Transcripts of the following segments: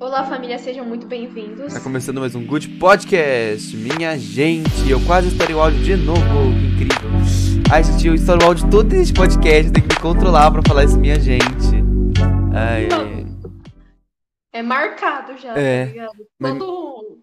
Olá, família, sejam muito bem-vindos. Tá começando mais um Good Podcast. Minha gente, eu quase estourei o áudio de novo, que incrível. Ai, gente, eu estouro o áudio todo esse podcast, tenho que me controlar pra falar isso, minha gente. Ai, ai. É marcado já, É. tá ligado? Mas- Todo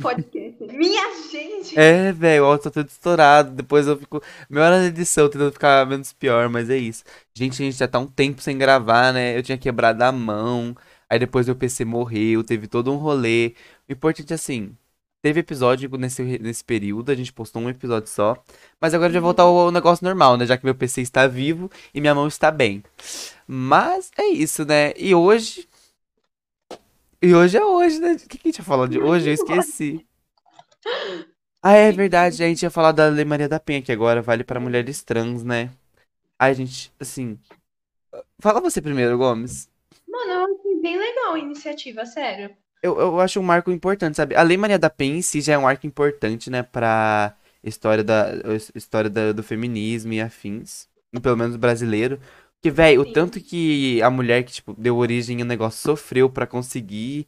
podcast. Minha gente! É, velho, o áudio tá todo estourado. Depois eu fico. Meia hora na edição, tentando ficar menos pior, mas é isso. Gente, a gente já tá um tempo sem gravar, né? Eu tinha quebrado a mão. Aí depois meu PC morreu, teve todo um rolê. O importante é assim. Teve episódio nesse, nesse período, a gente postou um episódio só. Mas agora já voltar ao negócio normal, né? Já que meu PC está vivo e minha mão está bem. Mas é isso, né? E hoje. E hoje é hoje, né? O que, a gente ia falar de hoje? Eu esqueci. Ah, é verdade. A gente ia falar da Lei Maria da Penha, que agora vale para mulheres trans, né? Ai, gente, assim. Fala você primeiro, Gomes. Mano, eu bem legal a iniciativa, sério. Eu, eu acho um marco importante, sabe? A Lei Maria da Penha em si já é um marco importante, né, pra história, da, história da- do feminismo e afins. Pelo menos brasileiro. Que, velho, o tanto que a mulher que, tipo, deu origem ao negócio sofreu pra conseguir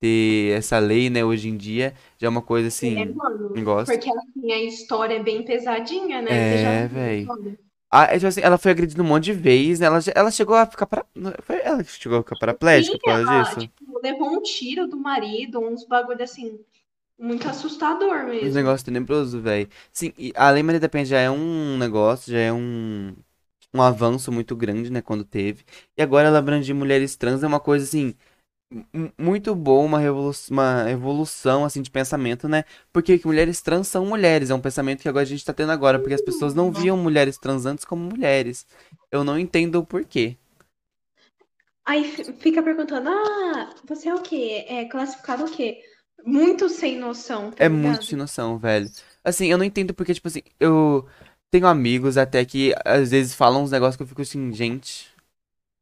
ter essa lei, né, hoje em dia, já é uma coisa É, assim. mano. Gosto. Porque assim, a história é bem pesadinha, né? É, viu a? Ah, é, tipo assim, ela foi agredida um monte de vezes, né? Ela, ela chegou a ficar para... Foi ela que chegou a ficar paraplégica Sim, por causa ela, disso? tipo, levou um tiro do marido, uns bagulho assim, muito assustador Um mesmo. negócio tenebroso, velho. Sim, a Lei Maria da Penha já é um negócio, já é um, um avanço muito grande, né, quando teve. E agora ela abranger mulheres trans é uma coisa, assim, muito boa, uma revolução, uma evolução, assim, de pensamento, né? Porque que mulheres trans são mulheres, é um pensamento que agora a gente tá tendo agora, porque as pessoas não viam mulheres trans antes como mulheres. Eu não entendo o porquê. Aí fica perguntando, ah, você é o quê? É classificado o quê? Muito sem noção, tá É muito sem noção, velho. Assim, eu não entendo porque, tipo assim, eu tenho amigos até que às vezes falam uns negócios que eu fico assim, gente,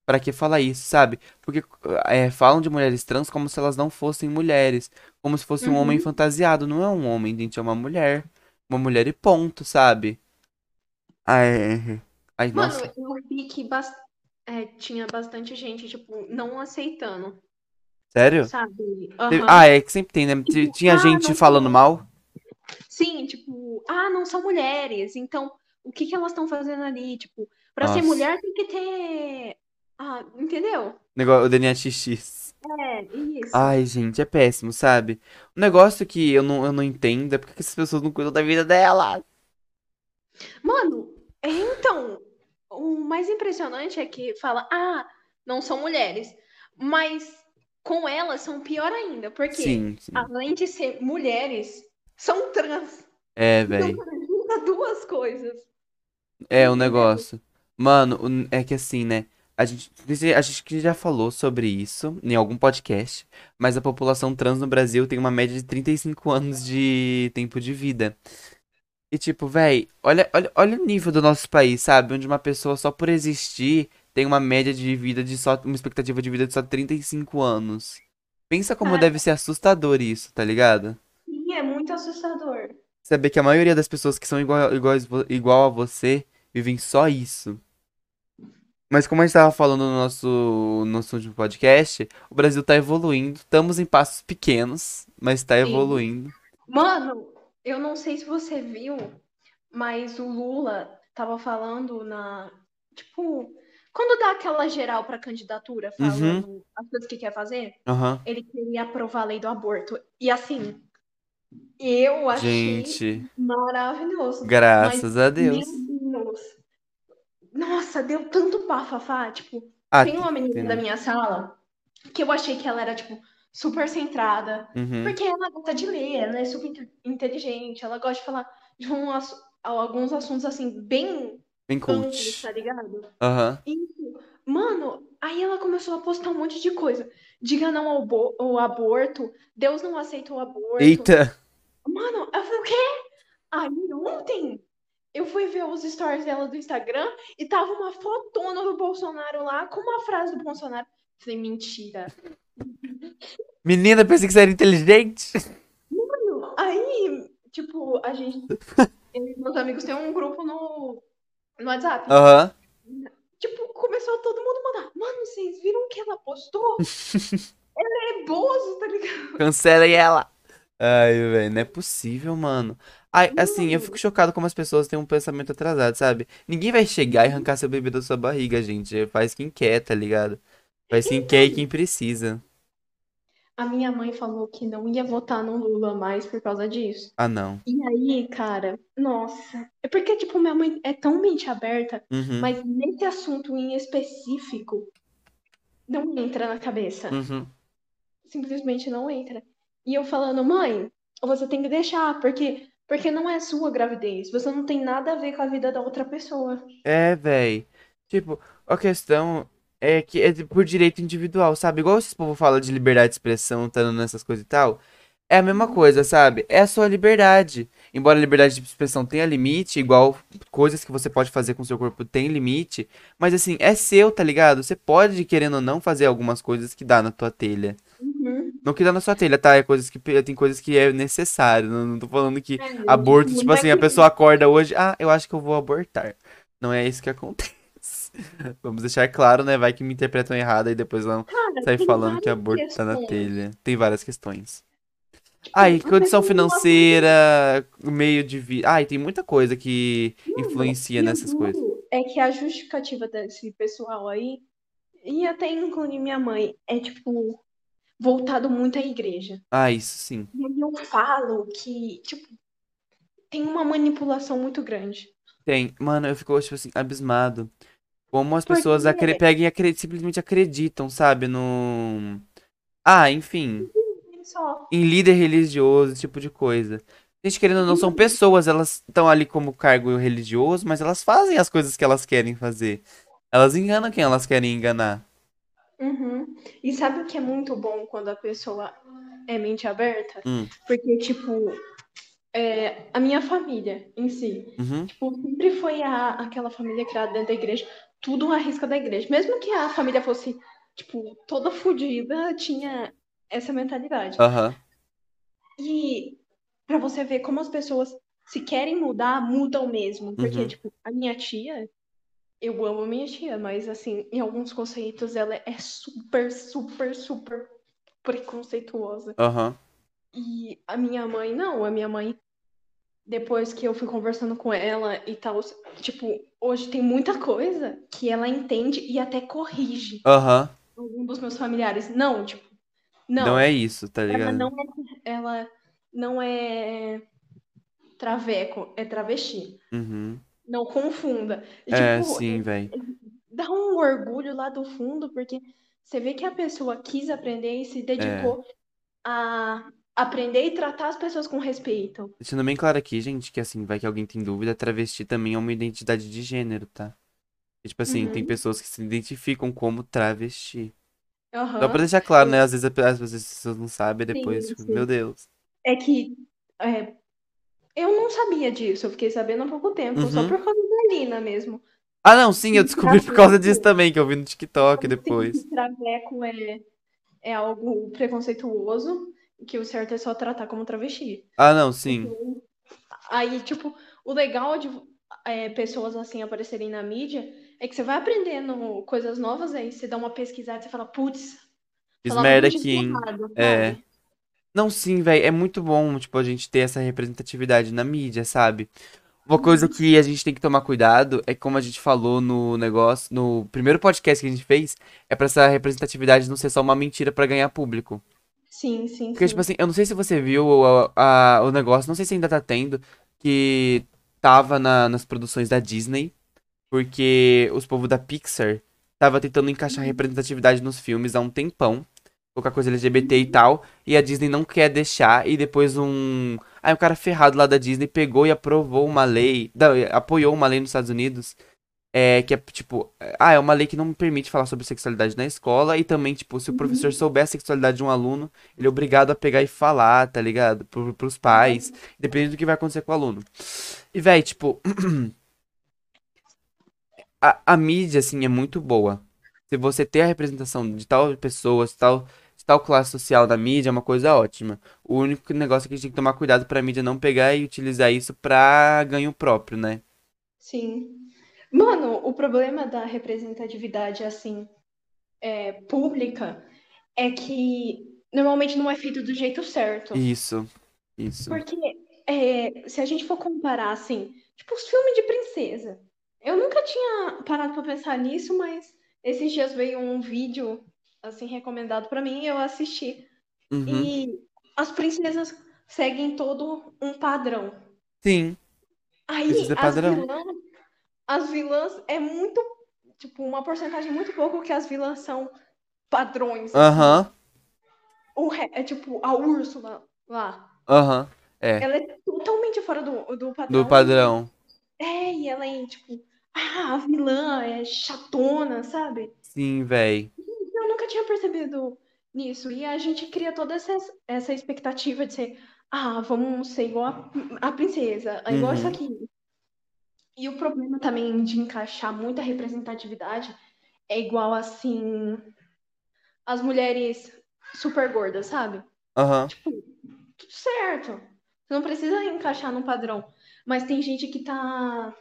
pra que falar isso, sabe? Porque é, falam de mulheres trans como se elas não fossem mulheres, como se fosse um homem Uhum. fantasiado. Não é um homem, gente, é uma mulher. Uma mulher e ponto, sabe? Ai, ai, Mano, nossa. eu vi que bas- é, tinha bastante gente, tipo, não aceitando, Sério? sabe? Aham. Ah, é que sempre tem, né? Tipo, Tinha ah, gente falando mal. Sim, tipo, ah, não são mulheres, então o que que elas estão fazendo ali? Tipo, pra ser Nossa. mulher tem que ter. Ah, entendeu? Negócio, o DNA XX. É, isso. Ai, gente, é péssimo, sabe? Um negócio que eu não, eu não entendo é porque que essas pessoas não cuidam da vida dela. Mano, é, então, o mais impressionante é que fala, ah, não são mulheres, mas com elas são pior ainda, porque Sim, sim. além de ser mulheres, são trans. É, Então, velho. junta duas coisas. É o negócio. Mano, o- é que assim, né? A gente, a gente já falou sobre isso em algum podcast, mas a população trans no Brasil tem uma média de 35 anos de tempo de vida. E tipo, véi, olha, olha, olha o nível do nosso país, sabe? Onde uma pessoa só por existir tem uma média de vida de só, uma expectativa de vida de só 35 anos. Pensa como Cara. deve ser assustador isso, tá ligado? Sim, é muito assustador. Saber que a maioria das pessoas que são igual, iguais vo- igual a você vivem só isso. Mas como a gente tava falando no nosso, no nosso último podcast, o Brasil tá evoluindo. Estamos em passos pequenos, mas tá Sim. evoluindo. Mano, eu não sei se você viu, mas o Lula tava falando na. Tipo, quando dá aquela geral pra candidatura, Uhum. falando as coisas que quer fazer, Aham. ele queria aprovar a lei do aborto. E assim, eu achei Gente, maravilhoso. graças a Deus. Meu Deus. Nossa, deu tanto bafafá. Tipo, Ah, tem uma menina da minha sala que eu achei que ela era, tipo, super centrada. Uhum. Porque ela gosta de ler, ela é super inte- inteligente, ela gosta de falar de um alguns assuntos assim, bem Bem coach. tá ligado? Aham. Isso. Mano, aí ela começou a postar um monte de coisa. Diga não ao, ao aborto, Deus não aceita o aborto. Eita. Mano, eu falei, o quê? Aí ontem eu fui ver os stories dela do Instagram e tava uma fotona do Bolsonaro lá com uma frase do Bolsonaro. Falei, mentira. Menina, pensei que você era inteligente. Mano, aí, tipo, a gente. Eu meus amigos têm um grupo no, no WhatsApp. Aham. Tipo, começou todo mundo a mandar. Mano, vocês viram o que ela postou? ela é Bozo, tá ligado? Cancelem ela. Ai, velho, não é possível, mano. Ai, assim, eu fico chocado como as pessoas têm um pensamento atrasado, sabe? Ninguém vai chegar e arrancar seu bebê da sua barriga, gente. Faz quem quer, tá ligado? Faz quem quer e então, quem precisa. a minha mãe falou que não ia votar no Lula mais por causa disso. Ah, não. E aí, cara, nossa. É porque, tipo, minha mãe é tão mente aberta, Uhum, mas nesse assunto em específico, não entra na cabeça. uhum. Simplesmente não entra. E eu falando, mãe, você tem que deixar, porque, porque não é sua gravidez. Você não tem nada a ver com a vida da outra pessoa. É, véi. Tipo, a questão é que é por direito individual, sabe? Igual esse povo fala de liberdade de expressão, tá nessas coisas e tal. É a mesma coisa, sabe? É a sua liberdade. Embora a liberdade de expressão tenha limite, igual coisas que você pode fazer com seu corpo tem limite, mas assim, é seu, tá ligado? Você pode, querendo ou não, fazer algumas coisas que dá na tua telha. Uhum. Não que dá na sua telha, tá? É coisas que tem coisas que é necessário. Não, não tô falando que É, aborto, tipo, assim, a pessoa acorda hoje, ah, eu acho que eu vou abortar. Não é isso que acontece. Vamos deixar claro, né? Vai que me interpretam errado e depois vão Cara, sair falando que aborto tá na questões. telha. Tem várias questões. Ah, Tipo, e a condição financeira, meio de vida. Ah, e tem muita coisa que influencia nessas coisas. é que a justificativa desse pessoal aí, e até incluir minha mãe, é tipo, voltado muito à igreja. Ah, isso sim. E aí eu falo que, tipo, tem uma manipulação muito grande. Tem. Mano, eu fico, tipo assim, abismado. Como as pessoas acre Porque, pegam e simplesmente acreditam, sabe? No. Ah, enfim. só, Em líder religioso, esse tipo de coisa. Gente, querendo ou não, são pessoas, elas estão ali como cargo religioso, mas elas fazem as coisas que elas querem fazer. Elas enganam quem elas querem enganar. Uhum. E sabe o que é muito bom quando a pessoa é mente aberta? Hum, Porque, tipo, é, a minha família em si, uhum, tipo, sempre foi a, aquela família criada dentro da igreja, tudo à risca da igreja. Mesmo que a família fosse, tipo, toda fodida, tinha essa mentalidade. aham, E pra você ver como as pessoas, se querem mudar, mudam mesmo. Porque, uhum, tipo, a minha tia, eu amo a minha tia, mas, assim, em alguns conceitos ela é super, super, super preconceituosa. aham, E a minha mãe, não, a minha mãe, depois que eu fui conversando com ela e tal, tipo, hoje tem muita coisa que ela entende e até corrige aham. algum dos meus familiares. Não, tipo, Não é não, isso, tá ela ligado? não é, ela não é traveco, é travesti. Uhum. Não confunda. É, tipo, sim, velho. dá um orgulho lá do fundo, porque você vê que a pessoa quis aprender e se É. dedicou a aprender e tratar as pessoas com respeito. Deixando bem claro aqui, gente, que assim, vai que alguém tem dúvida, travesti também é uma identidade de gênero, tá? E, tipo assim, tem Uhum. pessoas que se identificam como travesti. Só pra deixar claro, né? Às vezes, as pessoas não sabem, depois, Sim, tipo, meu sim. Deus. É que é, eu não sabia disso, eu fiquei sabendo há pouco tempo, só Uhum. por causa da Lina mesmo. Ah, não, sim, eu Que descobri por causa disso também, que eu vi no TikTok sim, que depois. traveco é, é algo preconceituoso, que o certo é só tratar como travesti. Ah, não, sim. Então, aí, tipo, o legal de é, pessoas assim aparecerem na mídia é que você vai aprendendo coisas novas, aí você dá uma pesquisada e você fala, putz, Fiz merda aqui, hein? É. sabe? Não, sim, velho, é muito bom, tipo, a gente ter essa representatividade na mídia, sabe? Uma coisa Uhum. que a gente tem que tomar cuidado é que, como a gente falou no negócio, no primeiro podcast que a gente fez, é pra essa representatividade não ser só uma mentira pra ganhar público. Sim, sim, Porque, tipo sim. assim, eu não sei se você viu o, a- o negócio, não sei se ainda tá tendo, que tava na- nas produções da Disney, porque os povos da Pixar tava tentando encaixar representatividade nos filmes há um tempão, colocar coisa LGBT e tal, e a Disney não quer deixar, e depois um... Aí um cara ferrado lá da Disney pegou e aprovou uma lei, não, apoiou uma lei nos Estados Unidos, é, que é tipo, ah, é uma lei que não permite falar sobre sexualidade na escola, e também, tipo, se o professor Uhum. souber a sexualidade de um aluno, ele é obrigado a pegar e falar, tá ligado? Pro, pros pais, dependendo do que vai acontecer com o aluno. E, véi, tipo, a, a mídia, assim, é muito boa. Se você ter a representação de tal pessoa, tal, tal classe social na mídia, é uma coisa ótima. O único negócio é que a gente tem que tomar cuidado pra mídia não pegar e utilizar isso pra ganho próprio, né? Sim. Mano, o problema da representatividade, assim, é, pública é que normalmente não é feito do jeito certo. Isso, isso. Porque é, se a gente for comparar, assim, tipo, os filmes de princesa. Eu nunca tinha parado pra pensar nisso, mas esses dias veio um vídeo, assim, recomendado pra mim eu assisti. Uhum. E as princesas seguem todo um padrão. Sim, Aí as padrão. vilãs, as vilãs é muito, tipo, uma porcentagem muito pouco que as vilãs são padrões, assim. Aham, O re- é tipo a Úrsula lá. aham. É, Ela é totalmente fora do, do do padrão. padrão. É, e ela é tipo, ah, a vilã é chatona, sabe? Sim, véi. Eu nunca tinha percebido nisso. E a gente cria toda essa, essa expectativa de ser, ah, vamos ser igual a, a princesa, é igual isso Uhum. aqui. E o problema também de encaixar muita representatividade é igual assim as mulheres super gordas, sabe? Aham. Tipo, tudo certo. Você não precisa encaixar num padrão. Mas tem gente que tá.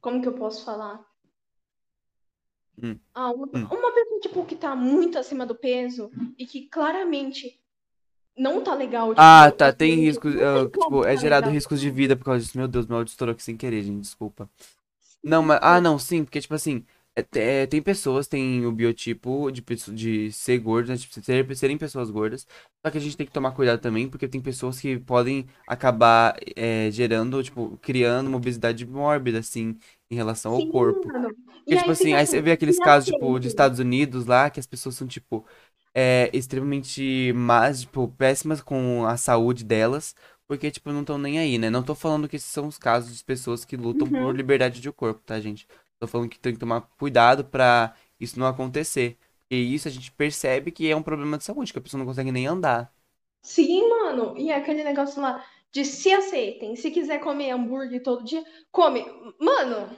Como que eu posso falar? Hum, Ah, uma, hum. uma pessoa, tipo, que tá muito acima do peso e que claramente não tá legal, tipo, Ah, tá, tem risco, não tem ah, como tipo, é tá gerado legal. riscos de vida por causa disso. Meu Deus, meu áudio estourou aqui sem querer, gente, desculpa. Não, mas, ah, não, sim, porque, tipo assim, é, é, tem pessoas, tem o biotipo de, de ser gordo, né, tipo, ser- serem pessoas gordas, só que a gente tem que tomar cuidado também, porque tem pessoas que podem acabar é, gerando, tipo, criando uma obesidade mórbida, assim, em relação ao Sim, corpo. mano. Porque, E tipo aí assim, aí você vê aqueles casos, tipo, aceita. Estados Unidos lá, que as pessoas são, tipo, é, extremamente más, tipo, péssimas com a saúde delas, porque, tipo, não estão nem aí, né? Não tô falando que esses são os casos de pessoas que lutam por Uhum. liberdade de corpo, tá, gente? Tô falando que tem que tomar cuidado pra isso não acontecer. Porque isso a gente percebe que é um problema de saúde, que a pessoa não consegue nem andar. Sim, mano. E é aquele negócio lá de se aceitem. Se quiser comer hambúrguer todo dia, come. Mano,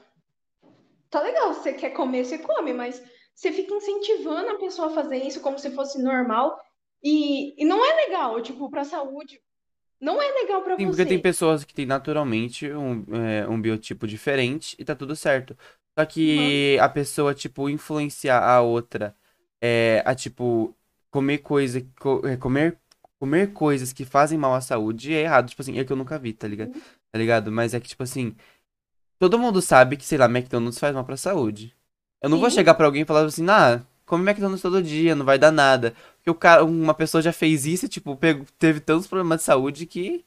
tá legal. Se você quer comer, você come, mas você fica incentivando a pessoa a fazer isso como se fosse normal. E, e não é legal, tipo, pra saúde. Não é legal pra Sim, porque tem você. pessoas que têm naturalmente um, é, um biotipo diferente e tá tudo certo. Só Uhum. que a pessoa, tipo, influenciar a outra é, a, tipo, comer coisa, co- é, comer, comer coisas que fazem mal à saúde é errado. Tipo assim, é que eu nunca vi, tá ligado? Tá ligado? Mas é que, tipo assim, todo mundo sabe que, sei lá, McDonald's faz mal pra saúde. Eu não vou Sim, chegar pra alguém e falar assim, ah, come McDonald's todo dia, não vai dar nada. Porque o cara, uma pessoa já fez isso e, tipo, pegou- teve tantos problemas de saúde que,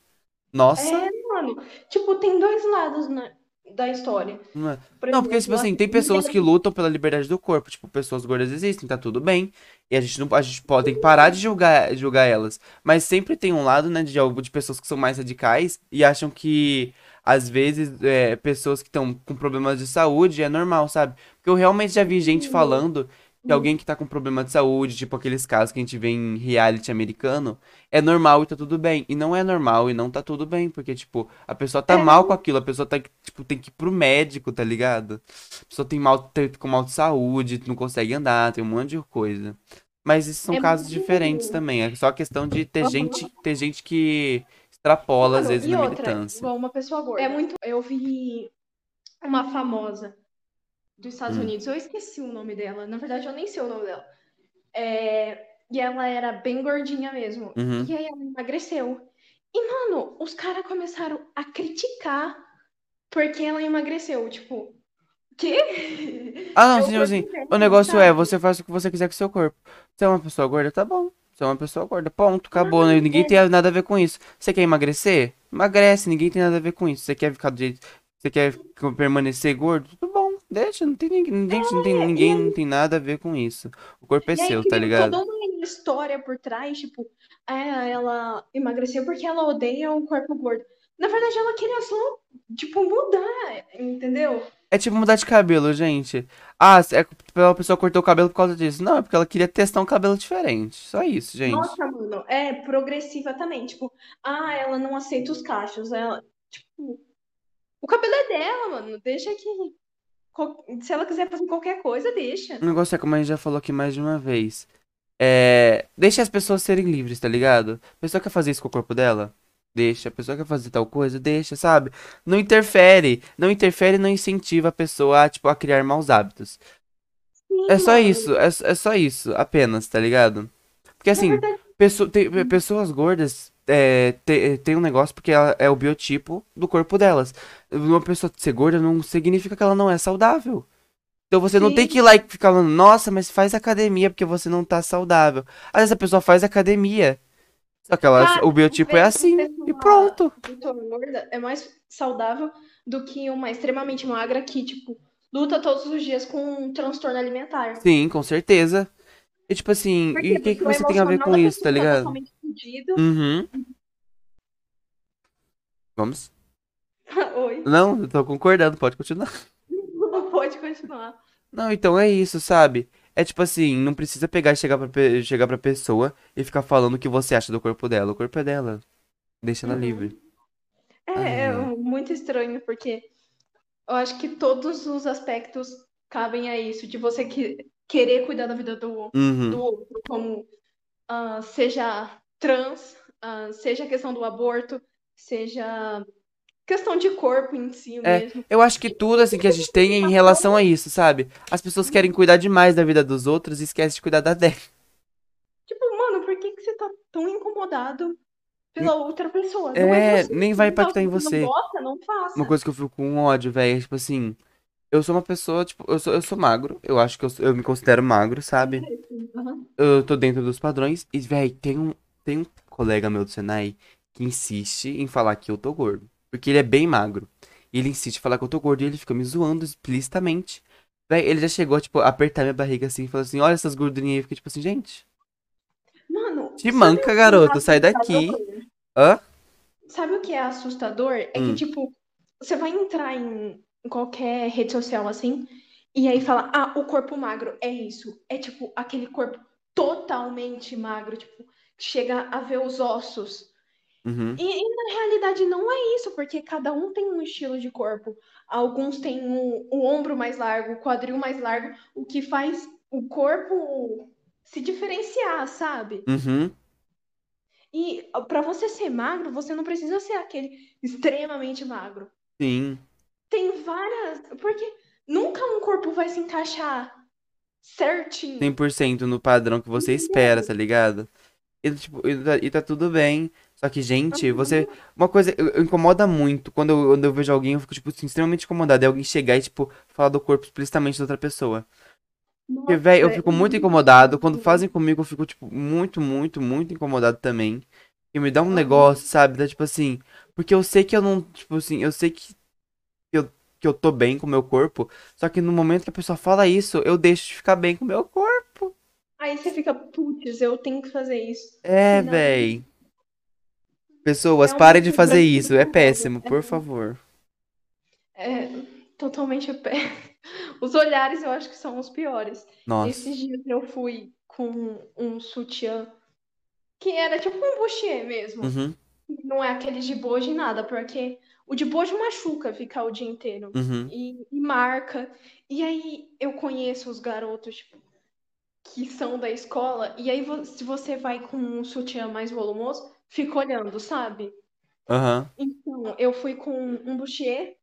nossa. é, mano. Tipo, tem dois lados, né, da história. Não, é- Por não, porque, tipo assim, as tem pessoas que lutam pela liberdade do corpo. Tipo, pessoas gordas existem, tá tudo bem. E a gente não, a gente pode, tem que parar de julgar, julgar elas. Mas sempre tem um lado, né, de, de pessoas que são mais radicais e acham que, às vezes, é, pessoas que estão com problemas de saúde é normal, sabe? Porque eu realmente já vi gente falando que alguém que tá com problema de saúde, tipo aqueles casos que a gente vê em reality americano, é normal e tá tudo bem. E não é normal e não tá tudo bem, porque, tipo, a pessoa tá mal com aquilo, a pessoa tá, tipo, tem que ir pro médico, tá ligado? A pessoa tem mal, tem, com mal de saúde, não consegue andar, tem um monte de coisa. Mas esses são É casos diferentes também, é só questão de ter gente, Aham. ter gente que extrapola, às vezes, e na outra, militância. igual uma pessoa gorda. É muito. Eu vi uma famosa dos Estados Hum, Unidos, eu esqueci o nome dela. Na verdade, eu nem sei o nome dela. É, E ela era bem gordinha mesmo. uhum. E aí ela emagreceu. E, mano, os caras começaram a criticar porque ela emagreceu. Tipo, quê? Ah, não, É sim, o tipo assim, o negócio é, você faz o que você quiser com o seu corpo. Você é uma pessoa gorda, tá bom. Você é uma pessoa gorda, ponto, acabou, né? Ninguém É, tem nada a ver com isso. Você quer emagrecer? Emagrece, ninguém tem nada a ver com isso. Você quer ficar do jeito, você quer permanecer gordo? Tudo bom, deixa, não tem ninguém, gente, não tem é, ninguém, não aí, tem nada a ver com isso. O corpo é e aí seu, tá cria toda ligado? uma história por trás, tipo, ah, ela emagreceu porque ela odeia o corpo gordo. Na verdade, ela queria só, tipo, mudar, entendeu? É tipo mudar de cabelo, gente. Ah, é a pessoa cortou o cabelo por causa disso. Não, é porque ela queria testar um cabelo diferente. Só isso, gente. Nossa, mano, é progressiva também. Tipo, ah, ela não aceita os cachos. Ela, tipo, o cabelo é dela, mano. Deixa que. Se ela quiser fazer qualquer coisa, deixa. O negócio é como a gente já falou aqui mais de uma vez. É. Deixa as pessoas serem livres, tá ligado? A pessoa quer fazer isso com o corpo dela? Deixa. A pessoa quer fazer tal coisa? Deixa, sabe? Não interfere. Não interfere e não incentiva a pessoa a, tipo, a criar maus hábitos. É Sim, só mano. isso. É, é só isso. Apenas, tá ligado? Porque assim, verdade, Pesso- tem- pessoas gordas é, te- tem um negócio porque ela é o biotipo do corpo delas. Uma pessoa ser gorda não significa que ela não é saudável. Então você não tem Sim. que ir lá e ficar falando, nossa, mas faz academia porque você não tá saudável. Às vezes a pessoa faz academia. Só que ela, Cara, o biotipo é assim. E pronto. gorda é mais saudável do que uma extremamente magra que, tipo, luta todos os dias com um transtorno alimentar. Sim, com certeza. E tipo assim, Por e o que que Porque você tem a ver com isso, tá tá ligado? totalmente fudido. Uhum. Vamos? Oi. Não, eu tô concordando, pode continuar. Pode continuar. Não, então é isso, sabe? É tipo assim, não precisa pegar e chegar pra, pe- chegar pra pessoa e ficar falando o que você acha do corpo dela. O corpo é dela. Deixa ela Uhum. livre. É, é muito estranho, porque eu acho que todos os aspectos cabem a isso, de você que, querer cuidar da vida do, Uhum. do outro, como ah, seja trans, ah, seja a questão do aborto, seja questão de corpo em si É, mesmo. eu acho que tudo assim que a gente tem é em relação a isso, sabe? As pessoas querem cuidar demais da vida dos outros e esquecem de cuidar da dela. Tipo, mano, por que que você tá tão incomodado pela outra pessoa? Não É, é nem vai Então, impactar em você não gosta, não faça. Uma coisa que eu fico com ódio, velho, é tipo assim, eu sou uma pessoa, tipo, eu sou, eu sou magro, eu acho que eu, eu me considero magro, sabe? Aham. Eu tô dentro dos padrões e, velho, tem um, tem um colega meu do Senai que insiste em falar que eu tô gordo. Porque ele é bem magro. E ele insiste em falar que eu tô gordo e ele fica me zoando explicitamente. Véi, ele já chegou, tipo, a apertar minha barriga assim e falou assim: Olha essas gordurinhas aí. Fiquei tipo assim, gente. Mano, Te manca, é garoto, sai daqui. Hã? Sabe o que é assustador? É Hum. que, tipo, você vai entrar em qualquer rede social assim, e aí fala, ah, o corpo magro é isso. É tipo aquele corpo totalmente magro, tipo, chega a ver os ossos. Uhum. E, e na realidade não é isso, porque cada um tem um estilo de corpo. Alguns têm o, o ombro mais largo, o quadril mais largo, o que faz o corpo se diferenciar, sabe? Uhum. E para você ser magro, você não precisa ser aquele extremamente magro. Sim. Tem várias. Porque nunca um corpo vai se encaixar certinho. 100% no padrão que você espera, tá ligado? E, tipo, e tá, e tá tudo bem. Só que, gente, você. Uma coisa eu- eu incomoda muito. Quando eu, quando eu vejo alguém, eu fico, tipo, assim, extremamente incomodado. É alguém chegar e, tipo, falar do corpo explicitamente da outra pessoa. Porque, velho, eu é fico muito incomodado. Quando fazem comigo, eu fico, tipo, muito, muito, muito incomodado também. E me dá um negócio, sabe? Dá, tipo assim. Porque eu sei que eu não. Tipo assim, eu sei que eu, que eu tô bem com o meu corpo. Só que no momento que a pessoa fala isso, eu deixo de ficar bem com o meu corpo. Aí você fica, putz, eu tenho que fazer isso. É, Não. véi. Pessoas, É um parem de fazer isso. É péssimo, raiva. por favor. É totalmente pé. Os olhares eu acho que são os piores. Nossa. Esses dias eu fui com um sutiã que era tipo um bustier mesmo. Uhum, Não é aquele de bojo nada, porque o de bojo machuca ficar o dia inteiro. uhum, E, e marca. E aí eu conheço os garotos, tipo, que são da escola, e aí se você vai com um sutiã mais volumoso, fica olhando, sabe? aham, Então, eu fui com um bustier,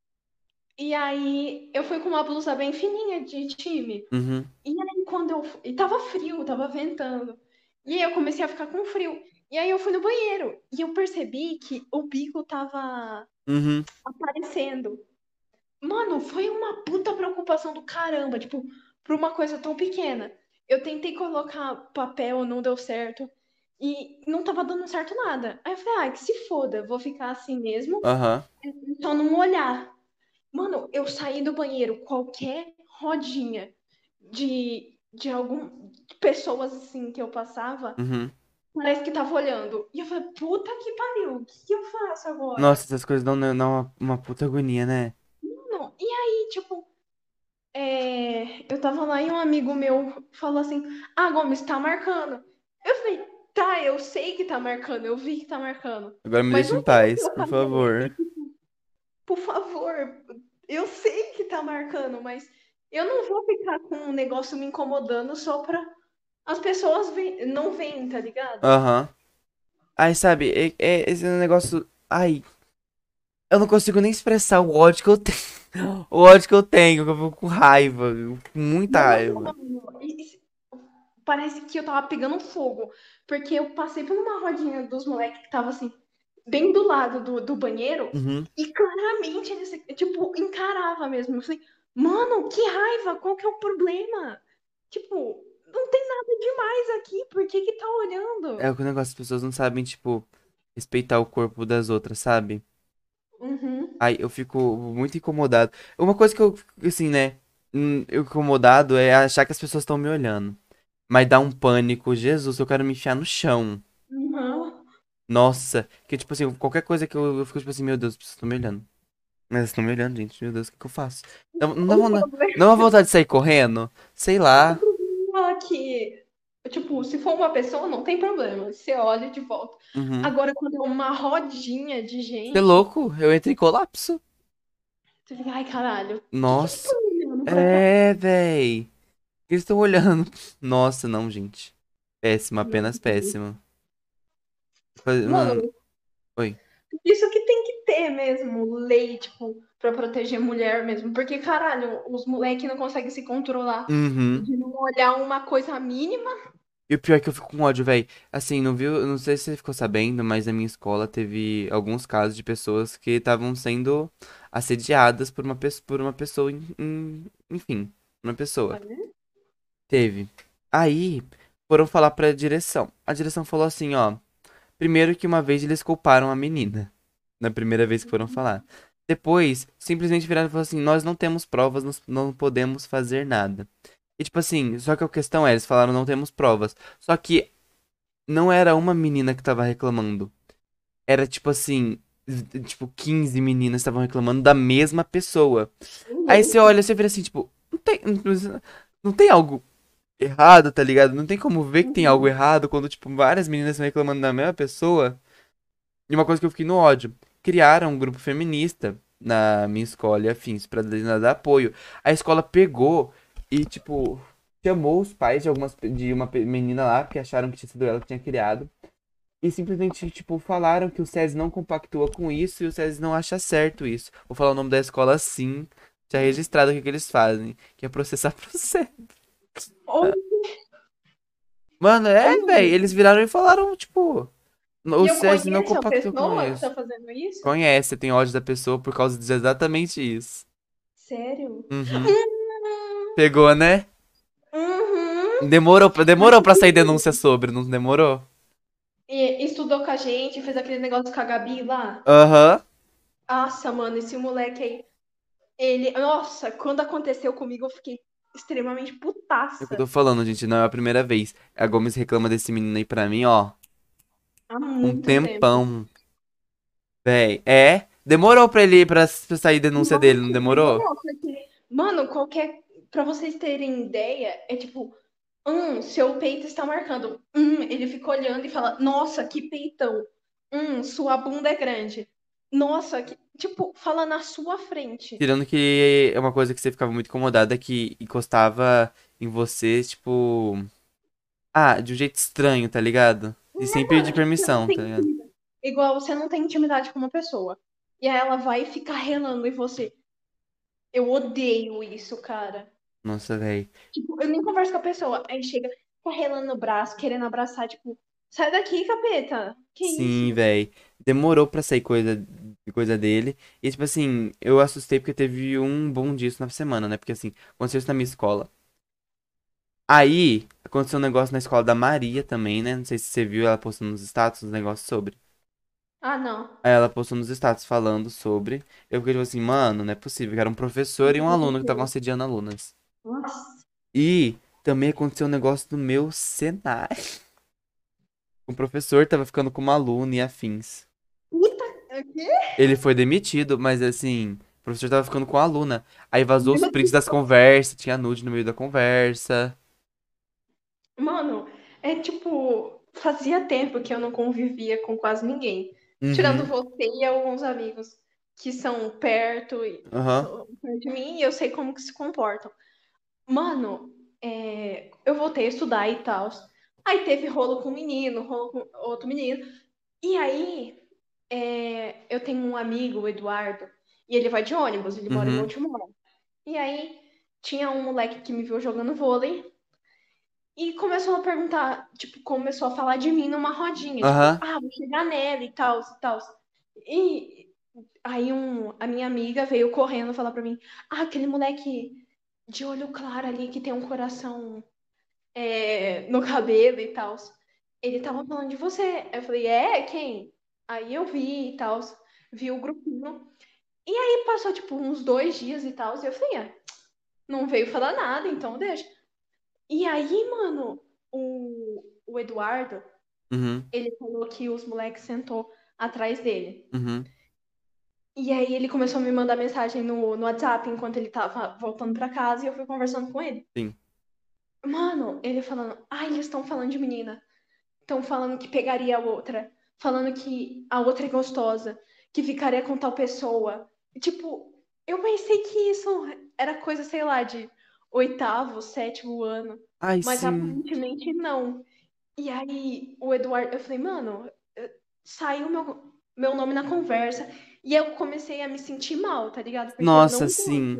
e aí eu fui com uma blusa bem fininha de time. uhum, E aí quando eu. E tava frio, tava ventando. E aí eu comecei a ficar com frio. E aí eu fui no banheiro. E eu percebi que o bico tava uhum. aparecendo. Mano, foi uma puta preocupação do caramba, tipo, pra uma coisa tão pequena. Eu tentei colocar papel, não deu certo. E não tava dando certo nada. Aí eu falei, ah, que se foda, vou ficar assim mesmo, Aham. só não olhar. Mano, eu saí do banheiro, qualquer rodinha de, de algum de pessoas assim que eu passava, Uhum. parece que tava olhando. E eu falei, puta que pariu, o que que eu faço agora? Nossa, essas coisas dão, dão uma, uma puta agonia, né? Não. E aí, tipo, é, eu tava lá e um amigo meu falou assim: Ah, Gomes, tá marcando. Eu falei: Tá, eu sei que tá marcando, eu vi que tá marcando. Agora me deixa em paz, por favor. Por favor, eu sei que tá marcando, mas eu não vou ficar com um negócio me incomodando só pra as pessoas não veem, tá ligado? Aham. Ai, sabe, é, é- esse negócio. Ai. Eu não consigo nem expressar o ódio que eu tenho. O ódio que eu tenho, que eu fico com raiva, com muita raiva. Parece que eu tava pegando fogo. Porque eu passei por uma rodinha dos moleques que tava assim, bem do lado do, do banheiro, Uhum. e claramente eles, tipo, encarava mesmo. Eu falei, mano, que raiva, qual que é o problema? Tipo, não tem nada demais aqui, por que que tá olhando? É o negócio, as pessoas não sabem, tipo, respeitar o corpo das outras, sabe? Uhum. Aí eu fico muito incomodado. Uma coisa que eu, assim, né? hum, Eu incomodado é achar que as pessoas estão me olhando. Mas dá um pânico. Jesus, eu quero me enfiar no chão. Uhum. Nossa. Que, tipo assim, qualquer coisa que eu, eu fico, tipo assim, meu Deus, as pessoas estão me olhando. Mas estão me olhando, gente. Meu Deus, o que que eu faço? Não, não, dá O vontade, problema não dá vontade de sair correndo? Sei lá. é que, tipo, se for uma pessoa, não tem problema. Você olha de volta. Uhum. Agora, quando é uma rodinha de Você é gente, louco? Eu entrei em colapso. você fica, ai, caralho, Nossa. olhando pra cá. É, véi. Eles estão olhando. Nossa, não, gente. Péssimo, apenas péssimo. Faz- Mano, Mano, oi. isso que tem que ter mesmo, lei, tipo, pra proteger mulher mesmo. Porque, caralho, os moleques não conseguem se controlar Uhum. de não olhar uma coisa mínima. E o pior é que eu fico com ódio, véi. Assim, não viu? Não sei se você ficou sabendo, mas na minha escola teve alguns casos de pessoas que estavam sendo assediadas por uma, pe- por uma pessoa, em- em- enfim, uma pessoa. Teve. Aí, foram falar pra direção. A direção falou assim, ó. Primeiro que uma vez eles culparam a menina. Na primeira vez que foram falar. Depois, simplesmente viraram e falaram assim, nós não temos provas, nós não podemos fazer nada. E tipo assim, só que a questão é, eles falaram não temos provas. Só que não era uma menina que tava reclamando. Era tipo assim, tipo 15 meninas estavam reclamando da mesma pessoa. Aí você olha, você vira assim, tipo, não tem, não, não tem algo errado, tá ligado? Não tem como ver que tem algo errado quando, tipo, várias meninas estão reclamando da mesma pessoa. E uma coisa que eu fiquei no ódio, criaram um grupo feminista na minha escola e afins pra dar apoio. A escola pegou e, tipo, chamou os pais de algumas de uma menina lá que acharam que tinha sido ela que tinha criado. E simplesmente, tipo, falaram que o SESI não compactua com isso e o SESI não acha certo isso. Vou falar o nome da escola assim, já registrado o que, eles fazem, que é processar pro SESI. Mano, é, velho, eles viraram e falaram, tipo, o SESI não compactua com isso. tá isso? Conhece, tem ódio da pessoa por causa de exatamente isso. Sério? Uhum. Pegou, né? Uhum. Demorou, demorou pra sair denúncia sobre, não demorou? E estudou com a gente, fez aquele negócio com a Gabi lá. Aham. Nossa, mano, esse moleque aí. Ele. Nossa, quando aconteceu comigo, eu fiquei extremamente É o putaça. que eu tô falando, gente, não é a primeira vez. A Gomes reclama desse menino aí pra mim, ó, Há um muito tempo. tempão. Véi, é? Demorou pra ele, pra, sair denúncia dele, não demorou? Não, porque, mano, qualquer. Pra vocês terem ideia, é tipo. Hum, seu peito está marcando. Hum, ele fica olhando e fala: Nossa, que peitão. Hum, sua bunda é grande. Nossa, que. Tipo, fala na sua frente. Tirando que é uma coisa que você ficava muito incomodada, que encostava em você, tipo... Ah, de um jeito estranho, tá ligado? E sem pedir permissão, não tá ligado? intimidade. Igual você não tem intimidade com uma pessoa. E aí ela vai ficar relando em você. Eu odeio isso, cara. Nossa, véi. Tipo, eu nem converso com a pessoa. Aí chega, relando no braço, querendo abraçar, tipo, sai daqui, capeta. Que Sim, véi. Demorou pra sair coisa, coisa dele. E, tipo assim, eu assustei porque teve um bom disso na semana, né? Porque, assim, aconteceu isso na minha escola. Aí, aconteceu um negócio na escola da Maria também, né? Não sei se você viu ela postando nos status uns negócios sobre. Ah, não. Aí ela postou nos status falando sobre. Eu fiquei tipo assim, mano, não é possível. que Era um professor e um aluno que estavam assediando alunas. Nossa. E também aconteceu um negócio do meu Senai. O professor tava ficando com uma aluna e afins. Puta. O quê? Ele foi demitido, mas assim, o professor tava ficando com a aluna. Aí vazou os prints das conversas, tinha nude no meio da conversa. Mano, é tipo, fazia tempo que eu não convivia com quase ninguém. Uhum, Tirando você e alguns amigos que são perto e são perto de mim e eu sei como que se comportam. Mano, é, eu voltei a estudar e tal. Aí teve rolo com um menino, rolo com outro menino. E aí, é, eu tenho um amigo, o Eduardo, e ele vai de ônibus, ele mora em Uhum. Montemor. E aí, tinha um moleque que me viu jogando vôlei. E começou a perguntar, tipo, começou a falar de mim numa rodinha. Tipo, Aham. ah, vou chegar nela e tal, e tal. E aí um, a minha amiga veio correndo falar pra mim, ah, aquele moleque de olho claro ali que tem um coração é, no cabelo e tal. Ele tava falando de você. Eu falei, é? Quem? Aí eu vi e tal, vi o grupinho. E aí passou, tipo, uns dois dias e tal, e eu falei, ah, não veio falar nada, então deixa. E aí, mano, o, o Eduardo, Uhum. ele falou que os moleques sentou atrás dele. Uhum. E aí ele começou a me mandar mensagem no, no WhatsApp enquanto ele tava voltando pra casa e eu fui conversando com ele. Sim. Mano, ele falando, ai, eles estão falando de menina. Estão falando que pegaria a outra. Falando que a outra é gostosa. Que ficaria com tal pessoa. E, tipo, eu pensei que isso era coisa, sei lá, de oitavo, sétimo ano. Ai, Mas sim. aparentemente não. E aí o Eduardo, eu falei, mano, eh, saiu meu, meu nome na conversa. E eu comecei a me sentir mal, tá ligado? Porque Nossa, sim.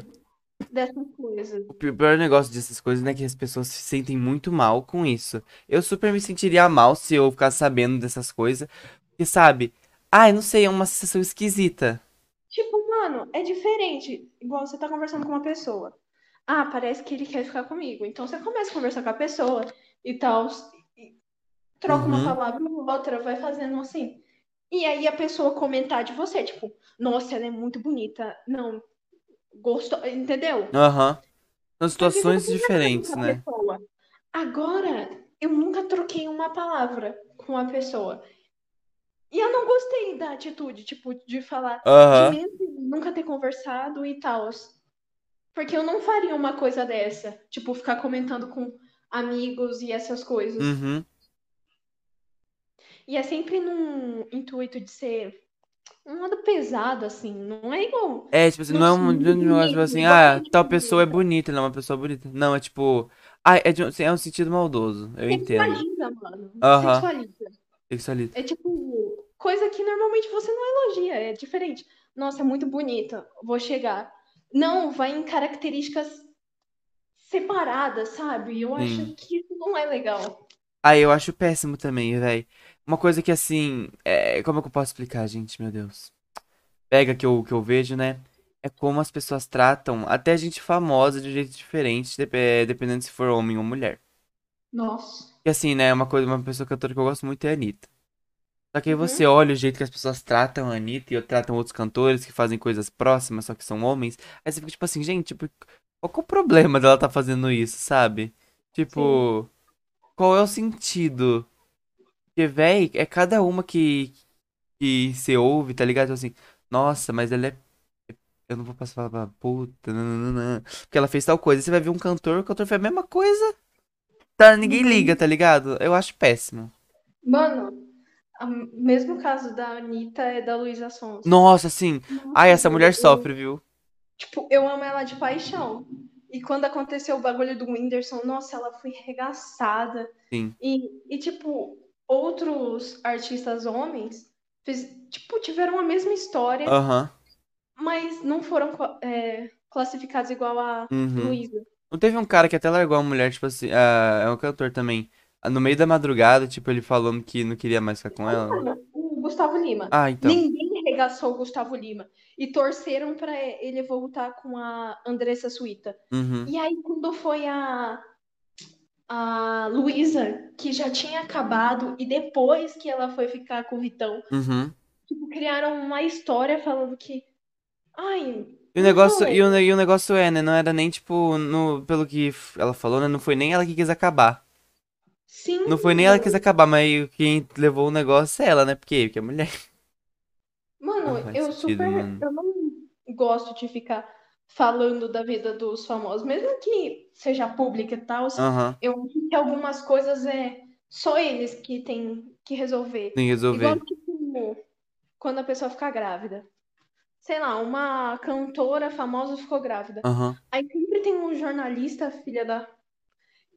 dessas coisas. O pi- pior negócio dessas coisas, né, é que as pessoas se sentem muito mal com isso. Eu super me sentiria mal se eu ficasse sabendo dessas coisas. Porque, sabe? Ai, não sei, é uma sensação esquisita. Tipo, mano, é diferente. Igual você tá conversando com uma pessoa. Ah, parece que ele quer ficar comigo. Então você começa a conversar com a pessoa e tal. e Troca uma Uhum. palavra ou outra, vai fazendo assim. E aí a pessoa comentar de você, tipo, nossa, ela é muito bonita. Não, gostou, entendeu? Aham. São que você situações diferentes, né? pessoa. Agora, eu nunca troquei uma palavra com a pessoa. E eu não gostei da atitude, tipo, de falar, de Aham. mesmo nunca ter conversado e tal. Porque eu não faria uma coisa dessa. Tipo, ficar comentando com amigos e essas coisas. Uhum. E é sempre num intuito de ser um lado pesado, assim. Não é igual. É, tipo assim, Não não é um negócio tipo assim, ah, tal pessoa é bonita, ela é uma pessoa bonita. Não, é tipo. Ah, é, de um, é um sentido maldoso, eu entendo. Sexualiza, mano. Aham. Sexualiza. Sexualista. É tipo, coisa que normalmente você não elogia, é diferente. Nossa, é muito bonita, vou chegar. Não, vai em características separadas, sabe? Eu acho que isso não é legal. Ah, eu acho péssimo também, velho. Uma coisa que assim. É... Como é que eu posso explicar, gente? Meu Deus. Pega que eu, que eu vejo, né? É como as pessoas tratam até gente famosa de um jeito diferente, é, dependendo se for homem ou mulher. Nossa. E assim, né? Uma coisa, uma pessoa cantora que eu gosto muito é a Anitta. Só que aí você Uhum. olha o jeito que as pessoas tratam a Anitta e tratam outros cantores que fazem coisas próximas, só que são homens. Aí você fica tipo assim, gente, tipo, qual que é o problema dela tá fazendo isso, sabe? Sim. Tipo, qual é o sentido? Porque, véi, é cada uma que, que você ouve, tá ligado? Tipo Assim, nossa, mas ela é. Eu não vou passar pra puta, nananana, porque ela fez tal coisa. Você vai ver um cantor, o cantor fez a mesma coisa, tá? Ninguém liga, Uhum. tá ligado? Eu acho péssimo. Mano, o mesmo caso da Anitta é da Luísa Sonza. Nossa, assim. Nossa, Ai, essa mulher eu, sofre, viu? tipo, eu amo ela de paixão. E quando aconteceu o bagulho do Whindersson, nossa, ela foi regaçada. Sim. E, e tipo, outros artistas homens fiz- tipo, tiveram a mesma história, Aham. mas não foram é, classificados igual a Uhum. Luísa. Não teve um cara que até largou a mulher, tipo assim. ah, é um cantor também. Ah, No meio da madrugada, tipo, ele falando que não queria mais ficar com ela. O Gustavo Lima. Ah, então. Ninguém regaçou o Gustavo Lima. E torceram pra ele voltar com a Andressa Suíta. Uhum. E aí, quando foi a, a Luísa, que já tinha acabado, e depois que ela foi ficar com o Vitão, Uhum. tipo, criaram uma história falando que. Ai, E o não negócio, e o, e o negócio é, né? Não era nem, tipo, no, pelo que ela falou, né? Não foi nem ela que quis acabar. Sim, Não foi nem ela que quis acabar, mas quem levou o negócio é ela, né? Por quê? Porque é mulher. Mano, eu sentido, super. mano. Eu não gosto de ficar falando da vida dos famosos, mesmo que seja pública e tal. Aham. Eu acho que algumas coisas é só eles que têm que resolver. Tem que Igual, resolver. tipo, quando a pessoa ficar grávida. Sei lá, uma cantora famosa ficou grávida. Aham. Aí sempre tem um jornalista, filha da.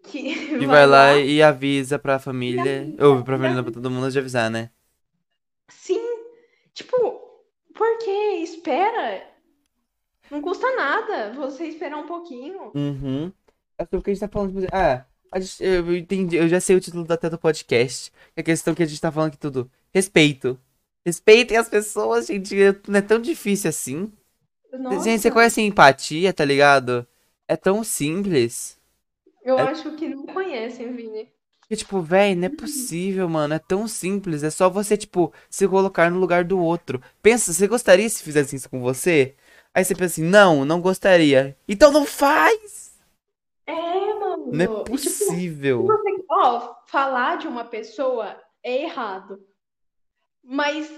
que E vai vai lá lá e avisa pra família. avisa, Ou pra família, pra todo mundo de avisar, né? Sim, tipo, por quê? Espera. Não custa nada você esperar um pouquinho. Uhum. É o que a gente tá falando, tipo ah, gente- Eu entendi, eu já sei o título até do podcast. É a questão que a gente tá falando aqui tudo. Respeito. Respeitem as pessoas, gente. Não é tão difícil assim. Gente, você Nossa, conhece a empatia, tá ligado? É tão simples. eu É acho que não conhecem, Vini. que, tipo, véi, não é possível, mano. É tão simples. É só você, tipo, se colocar no lugar do outro. Pensa, você gostaria se fizesse isso com você? Aí você pensa assim, não, não gostaria. Então não faz! É, Não é mano. Tipo, se possível. ó, falar de uma pessoa é errado. Mas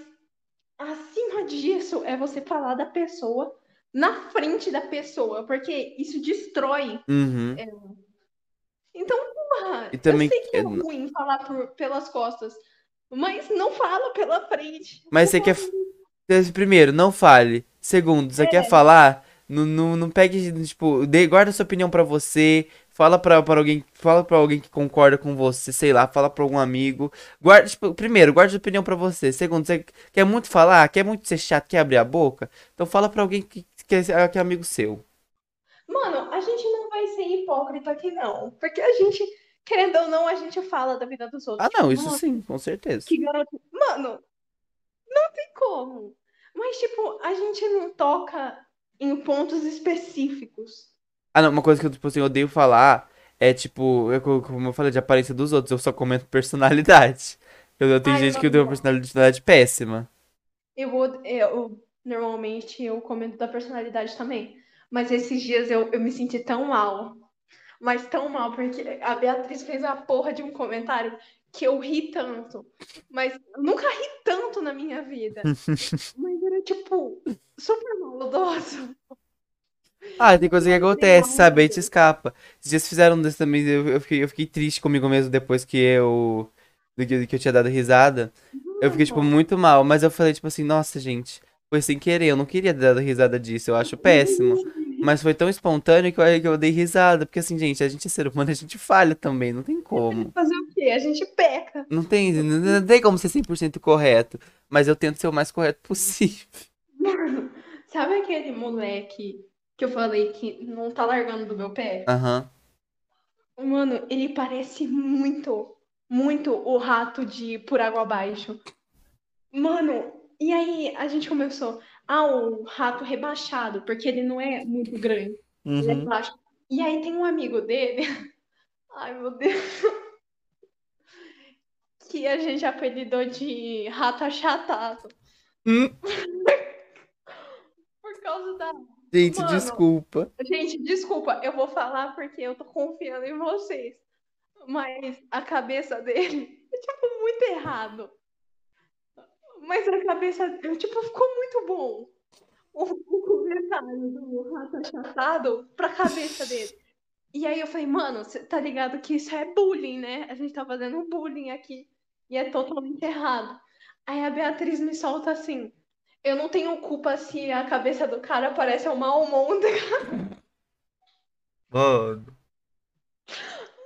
acima disso é você falar da pessoa na frente da pessoa, porque isso destrói. Uhum. Então, porra, E eu também. sei que é é, ruim falar por, pelas costas, mas não fala pela frente. Mas Não você quer. Fala. Primeiro, não fale. Segundo, você quer falar? Não, não, não pegue, tipo, dê, guarda sua opinião pra você. Fala pra, pra alguém, fala pra alguém que concorda com você, sei lá, fala pra algum amigo. Guarda, tipo, primeiro, guarda sua opinião pra você. Segundo, você quer muito falar, quer muito ser chato, quer abrir a boca? Então fala pra alguém que, que, é, que é amigo seu. Mano, a gente não vai ser hipócrita aqui, não. Porque a gente, querendo ou não, a gente fala da vida dos Ah, outros. não, Tipo, isso nossa, sim, com certeza. que garoto. Mano, não tem como. Mas, tipo, a gente não toca em pontos específicos. Ah, não, uma coisa que eu, tipo assim, odeio falar é, tipo, eu, como eu falei, de aparência dos outros, eu só comento personalidade. Eu, eu tenho Ai, gente que tem uma personalidade péssima. eu, od- eu normalmente eu comento da personalidade também. Mas esses dias eu, eu me senti tão mal. Mas tão mal, porque a Beatriz fez a porra de um comentário que eu ri tanto. Mas eu nunca ri tanto na minha vida. Mas era tipo super maldoso. Ah, tem coisa que acontece, sabe? Aí te escapa. Dias fizeram um desse também, eu, eu fiquei, eu fiquei triste comigo mesmo depois que eu, do que, que eu tinha dado risada. Eu fiquei, tipo, muito mal, mas eu falei, tipo assim, nossa, gente, foi sem querer, eu não queria ter dado risada disso, eu acho péssimo. Mas foi tão espontâneo que eu, que eu dei risada, porque assim, gente, a gente é ser humano, a gente falha também, não tem como. fazer o quê? A gente peca. Não tem, não não tem como ser 100% correto, mas eu tento ser o mais correto possível. Mano, sabe aquele moleque que eu falei que não tá largando do meu pé? Aham. Mano, ele parece muito, muito o rato de Por Água Abaixo. Mano, e aí a gente começou. Ah, o rato rebaixado, porque ele não é muito grande, ele é Uhum. baixo. E aí tem um amigo dele, ai meu Deus, que a gente apelidou de rato achatado. Hum, Por causa da. gente, Mano, desculpa. gente, desculpa, eu vou falar porque eu tô confiando em vocês. Mas a cabeça dele é, tipo, muito errado. Mas a cabeça, tipo, ficou muito bom. O, o comentário do rato achatado pra cabeça dele. E aí eu falei, mano, você tá ligado que isso é bullying, né? A gente tá fazendo bullying aqui. E é totalmente errado. Aí a Beatriz me solta assim. Eu não tenho culpa se a cabeça do cara parece uma almôndega. Mano.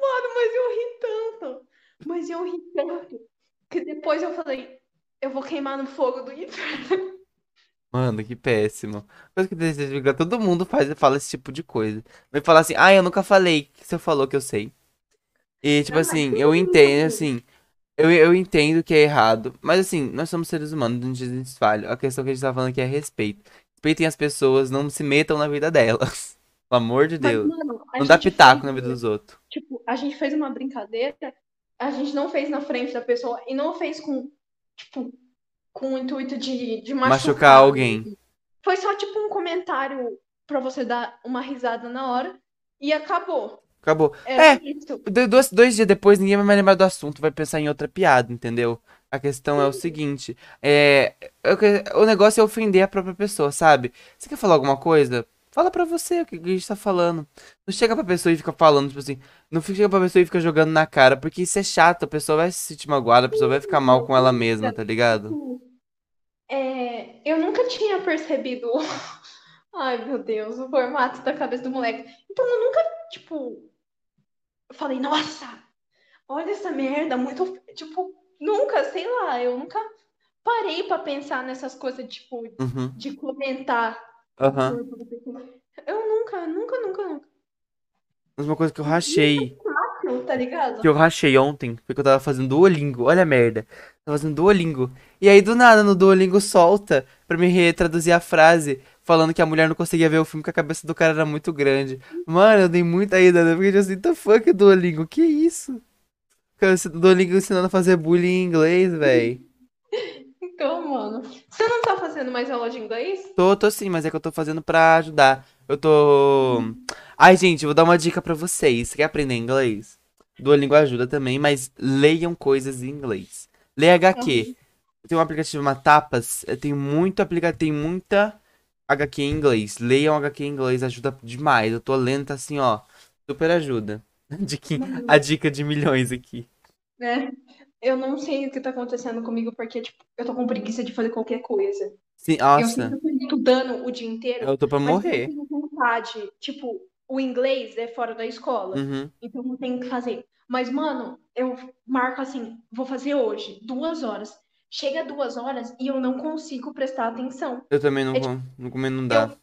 Mano, mas eu ri tanto. Mas eu ri tanto. Que depois eu falei, eu vou queimar no fogo do inferno. Mano, que péssimo. Coisa que deseja, todo mundo faz, fala esse tipo de coisa. Vai falar assim, ah, eu nunca falei. que você falou que eu sei? E, tipo Não, assim, eu entendo, assim, eu, eu entendo que é errado. Mas, assim, nós somos seres humanos, a gente, falha. A questão que a gente tá falando aqui é respeito. Respeitem as pessoas, não se metam na vida delas. Pelo amor de Mas, Deus. mano, Não dá pitaco fez, na vida dos outros. tipo, a gente fez uma brincadeira, a gente não fez na frente da pessoa e não fez com, tipo, com o intuito de, de Machucar machucar. alguém. Foi só, tipo, um comentário pra você dar uma risada na hora e acabou. Acabou. Era É, isso. do- dois, dois dias depois ninguém vai mais lembrar do assunto, vai pensar em outra piada, entendeu? A questão é o seguinte, é, o negócio é ofender a própria pessoa, sabe? Você quer falar alguma coisa? Fala pra você o que a gente tá falando. Não chega pra pessoa e fica falando, tipo assim, não chega pra pessoa e fica jogando na cara, porque isso é chato, a pessoa vai se sentir magoada, a pessoa vai ficar mal com ela mesma, tá ligado? É, eu nunca tinha percebido, ai meu Deus, o formato da cabeça do moleque. Então eu nunca, tipo, falei, nossa, olha essa merda, muito, tipo, nunca, sei lá, eu nunca parei pra pensar nessas coisas, tipo, Uhum, de comentar aham. Eu nunca, nunca, nunca, nunca. Mas uma coisa que eu rachei. Fácil tá ligado? que eu rachei ontem foi que eu tava fazendo Duolingo. Olha a merda. Tava fazendo Duolingo. E aí, do nada, no Duolingo solta pra me retraduzir a frase, falando que a mulher não conseguia ver o filme, que a cabeça do cara era muito grande. Mano, eu dei muita ida, né? Porque eu assim, the fuck, Duolingo? Que isso? Cara, esse Duolingo ensinando a fazer bullying em inglês, véi. Então, mano. Você não tá fazendo mais aula de inglês? Tô, tô sim, mas é que eu tô fazendo pra ajudar. Eu tô. Ai, gente, vou dar uma dica pra vocês. Você quer aprender inglês? Duolingo ajuda também, mas leiam coisas em inglês. Leia HQ. Tem um aplicativo chamado Tapas. Tem muito aplica... tem muita HQ em inglês. Leiam HQ em inglês, ajuda demais. Eu tô lendo, tá assim, ó. Super ajuda. A dica de milhões aqui. né? Eu não sei o que tá acontecendo comigo, porque, tipo, eu tô com preguiça de fazer qualquer coisa. Sim, Eu nossa, sempre tô estudando o dia inteiro, eu tô pra mas eu morrer. tenho vontade. Tipo, o inglês é fora da escola, Uhum. então não tenho que fazer. Mas, mano, eu marco assim, vou fazer hoje, duas horas. Chega duas horas e eu não consigo prestar atenção. Eu também não É vou. Não, não dá.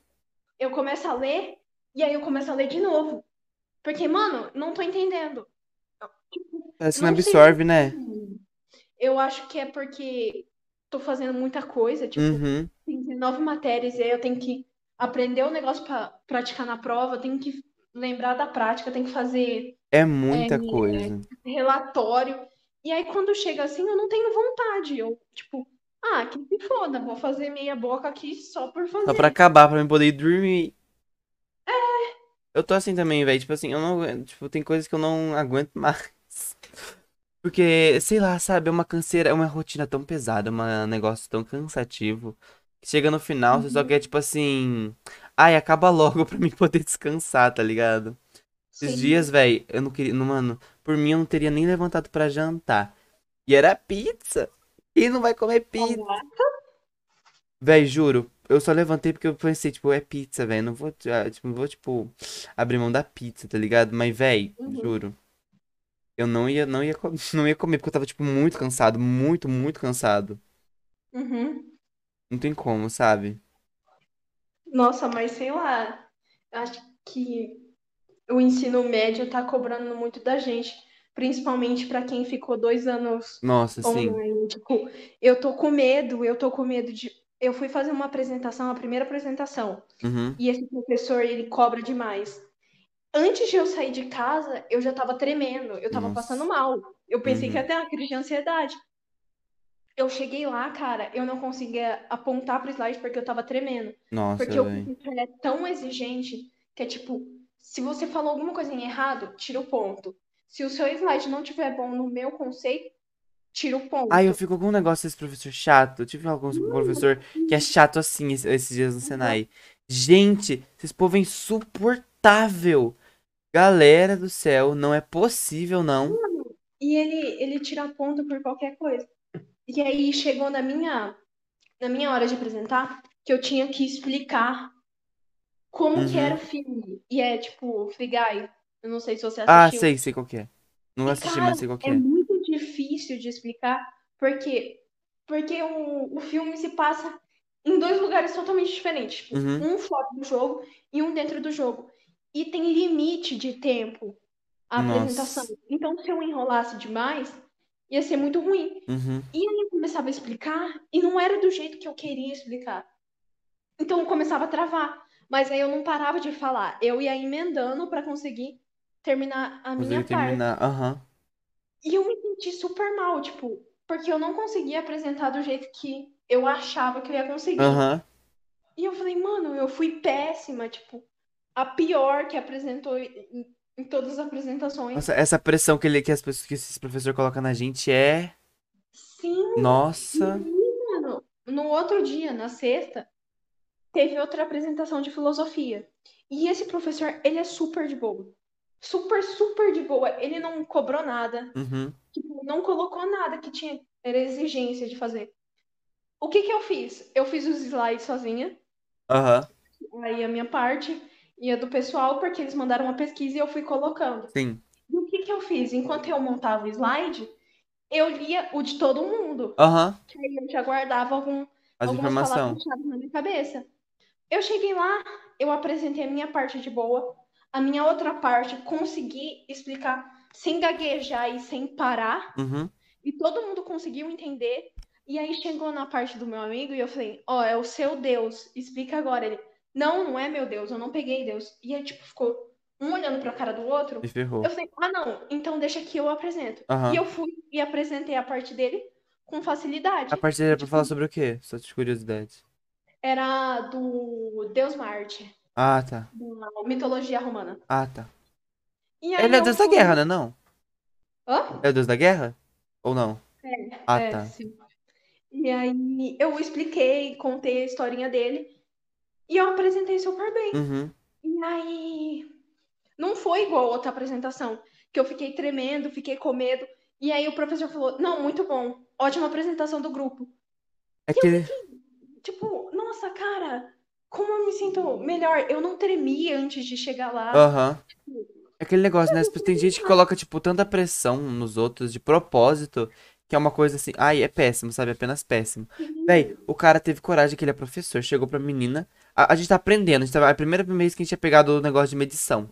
Eu começo a ler e aí eu começo a ler de novo. Porque, mano, não tô entendendo. Parece que não não sei. absorve, né? Eu acho que é porque tô fazendo muita coisa, tipo, Uhum. tem 19 matérias e aí eu tenho que aprender o negócio pra praticar na prova, eu tenho que lembrar da prática, eu tenho que fazer É muita É, coisa. relatório. E aí quando chega assim, eu não tenho vontade. Eu, tipo, ah, que se foda, vou fazer meia boca aqui só por fazer. Só pra acabar, pra mim poder ir dormir. Eu tô assim também, velho. Tipo assim, eu não. Tipo, tem coisas que eu não aguento mais. Porque, sei lá, sabe, é uma canseira, é uma rotina tão pesada, um negócio tão cansativo. Que chega no final, você só quer, tipo assim. Ai, acaba logo pra mim poder descansar, tá ligado? Esses Sim. dias, velho, eu não queria. Não, mano, por mim eu não teria nem levantado pra jantar. E era pizza. Quem não vai comer pizza? Véi, juro, eu só levantei porque eu pensei, tipo, é pizza, velho. Não vou, ah, tipo, não vou, tipo, abrir mão da pizza, tá ligado? Mas, véi, Uhum. juro. Eu não ia, não ia, não ia comer porque eu tava, tipo, muito cansado. Muito, muito cansado. Uhum. Não tem como, sabe? Nossa, mas sei lá, acho que o ensino médio tá cobrando muito da gente, principalmente pra quem ficou dois anos Nossa, sim. online. Tipo, eu tô com medo, eu tô com medo de. Eu fui fazer uma apresentação, a primeira apresentação, Uhum. e esse professor, ele cobra demais. Antes de eu sair de casa, eu já tava tremendo, eu tava Nossa. passando mal. Eu pensei que Uhum. até uma crise de ansiedade. Eu cheguei lá, cara, eu não conseguia apontar pro slide porque eu tava tremendo. Nossa, Porque o professor é tão exigente que é tipo, se você falou alguma coisa em errado, tira o ponto. Se o seu slide não tiver bom no meu conceito, tira o ponto. Ai, eu fico com um negócio desse professor chato. Eu tive alguns professor que é chato assim esse- esses dias no Senai. Gente, esse povo é insuportável. Galera do céu, não é possível, não. E ele, ele tira ponto por qualquer coisa. E aí chegou na minha, na minha hora de apresentar que eu tinha que explicar como que Uhum. era o filme. E é tipo, Free Guy. Eu não sei se você Ah, assistiu. sei, sei qual que é. Não E, assisti, cara, mas sei qual que é é. muito difícil de explicar, porque porque o, o filme se passa em dois lugares totalmente diferentes, tipo, Uhum. um fora do jogo e um dentro do jogo. E tem limite de tempo a Nossa. apresentação. Então, se eu enrolasse demais, ia ser muito ruim. Uhum. E aí eu começava a explicar e não era do jeito que eu queria explicar. Então eu começava a travar. Mas aí eu não parava de falar. Eu ia emendando para conseguir terminar a minha parte. terminar. Aham. E eu me senti super mal, tipo, porque eu não conseguia apresentar do jeito que eu achava que eu ia conseguir. Aham. E eu falei, mano, eu fui péssima, tipo, a pior que apresentou em, em todas as apresentações. Nossa, essa pressão que, ele, que, as pessoas, que esses professores colocam na gente é. Sim, Nossa. mano, no outro dia, na sexta, teve outra apresentação de filosofia. E esse professor, ele é super de boa. Super, super de boa. Ele não cobrou nada. Uhum. Tipo, não colocou nada que tinha era exigência de fazer. O que que eu fiz? Eu fiz os slides sozinha, Aham. aí a minha parte e a do pessoal, porque eles mandaram uma pesquisa e eu fui colocando. Sim. E o que que eu fiz? Enquanto eu montava o slide, eu lia o de todo mundo, Aham. que aí eu já guardava algum, As algumas palavras-chave na minha cabeça. Eu cheguei lá, eu apresentei a minha parte de boa, a minha outra parte consegui explicar sem gaguejar e sem parar. Uhum. E todo mundo conseguiu entender. E aí chegou na parte do meu amigo e eu falei, ó, oh, é o seu Deus, explica agora. Ele, não, não é meu Deus, eu não peguei Deus. E aí, tipo, ficou um olhando pra cara do outro. E ferrou. Eu falei, ah, não, então deixa que eu apresento. Uhum. E eu fui e apresentei a parte dele com facilidade. A parte dele era pra tipo, falar sobre o quê? Só de curiosidade. Era do Deus Marte. Ah, tá. Da mitologia romana. Ah, tá. Ele é Deus fui... da guerra, né? Não? Hã? É o Deus da guerra? Ou não? É. Ah, é, tá. Sim. E aí eu expliquei, contei a historinha dele. E eu apresentei super bem. Uhum. E aí. Não foi igual a outra apresentação. Que eu fiquei tremendo, fiquei com medo. E aí o professor falou: Não, muito bom. Ótima apresentação do grupo. É que. Fiquei, tipo, nossa, cara, como eu me sinto melhor. Eu não tremi antes de chegar lá. Aham. Uhum. É aquele negócio, né? Tem gente que coloca, tipo, tanta pressão nos outros de propósito que é uma coisa assim. Ai, é péssimo, sabe? Apenas péssimo. Uhum. Véi, o cara teve coragem que ele é professor. Chegou pra menina. A, a gente tá aprendendo. A gente tá, a primeira vez que a gente tinha pegado o negócio de medição.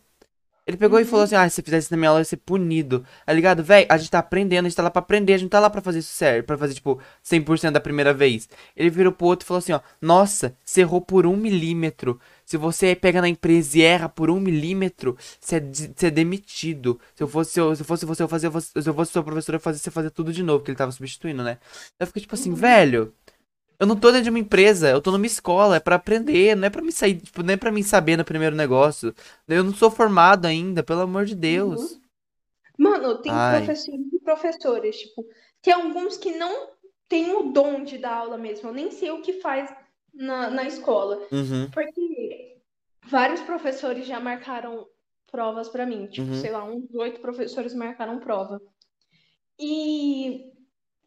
Ele pegou uhum. e falou assim: Ah, se você fizesse isso na minha aula, eu ia ser punido. Tá ligado? Véi, a gente tá aprendendo, a gente tá lá pra aprender, a gente não tá lá pra fazer isso certo, pra fazer, tipo, 100% da primeira vez. Ele virou pro outro e falou assim: Ó, nossa, você errou por um milímetro. Se você pega na empresa e erra por um milímetro, você é, você é demitido. Se eu fosse, se eu, se fosse você, eu fazia, se eu fosse seu professor, eu fazia você fazer tudo de novo, porque ele tava substituindo, né? Eu fiquei tipo assim, velho. Eu não tô dentro de uma empresa, eu tô numa escola, é para aprender, não é para me sair, tipo, não é para mim saber no primeiro negócio. Eu não sou formado ainda, pelo amor de Deus. Uhum. Mano, tem Ai. professores e professores, tipo, tem alguns que não têm o dom de dar aula mesmo. Eu nem sei o que faz na, na escola. Uhum. Porque vários professores já marcaram provas para mim. Tipo, uhum. sei lá, uns oito professores marcaram prova. E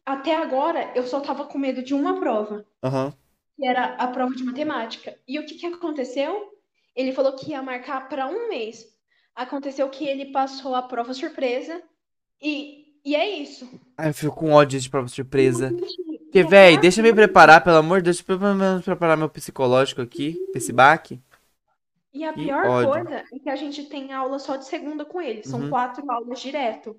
até agora eu só tava com medo de uma prova. Uhum. Que era a prova de matemática. E o que, que aconteceu? Ele falou que ia marcar para um mês. Aconteceu que ele passou a prova surpresa. E, e é isso. Ai, eu fico com ódio de prova surpresa. Porque, velho, deixa eu me preparar, pelo amor de Deus, deixa eu pelo menos preparar meu psicológico aqui, esse baque. E a pior ódio. coisa é que a gente tem aula só de segunda com ele. São uhum. quatro aulas direto.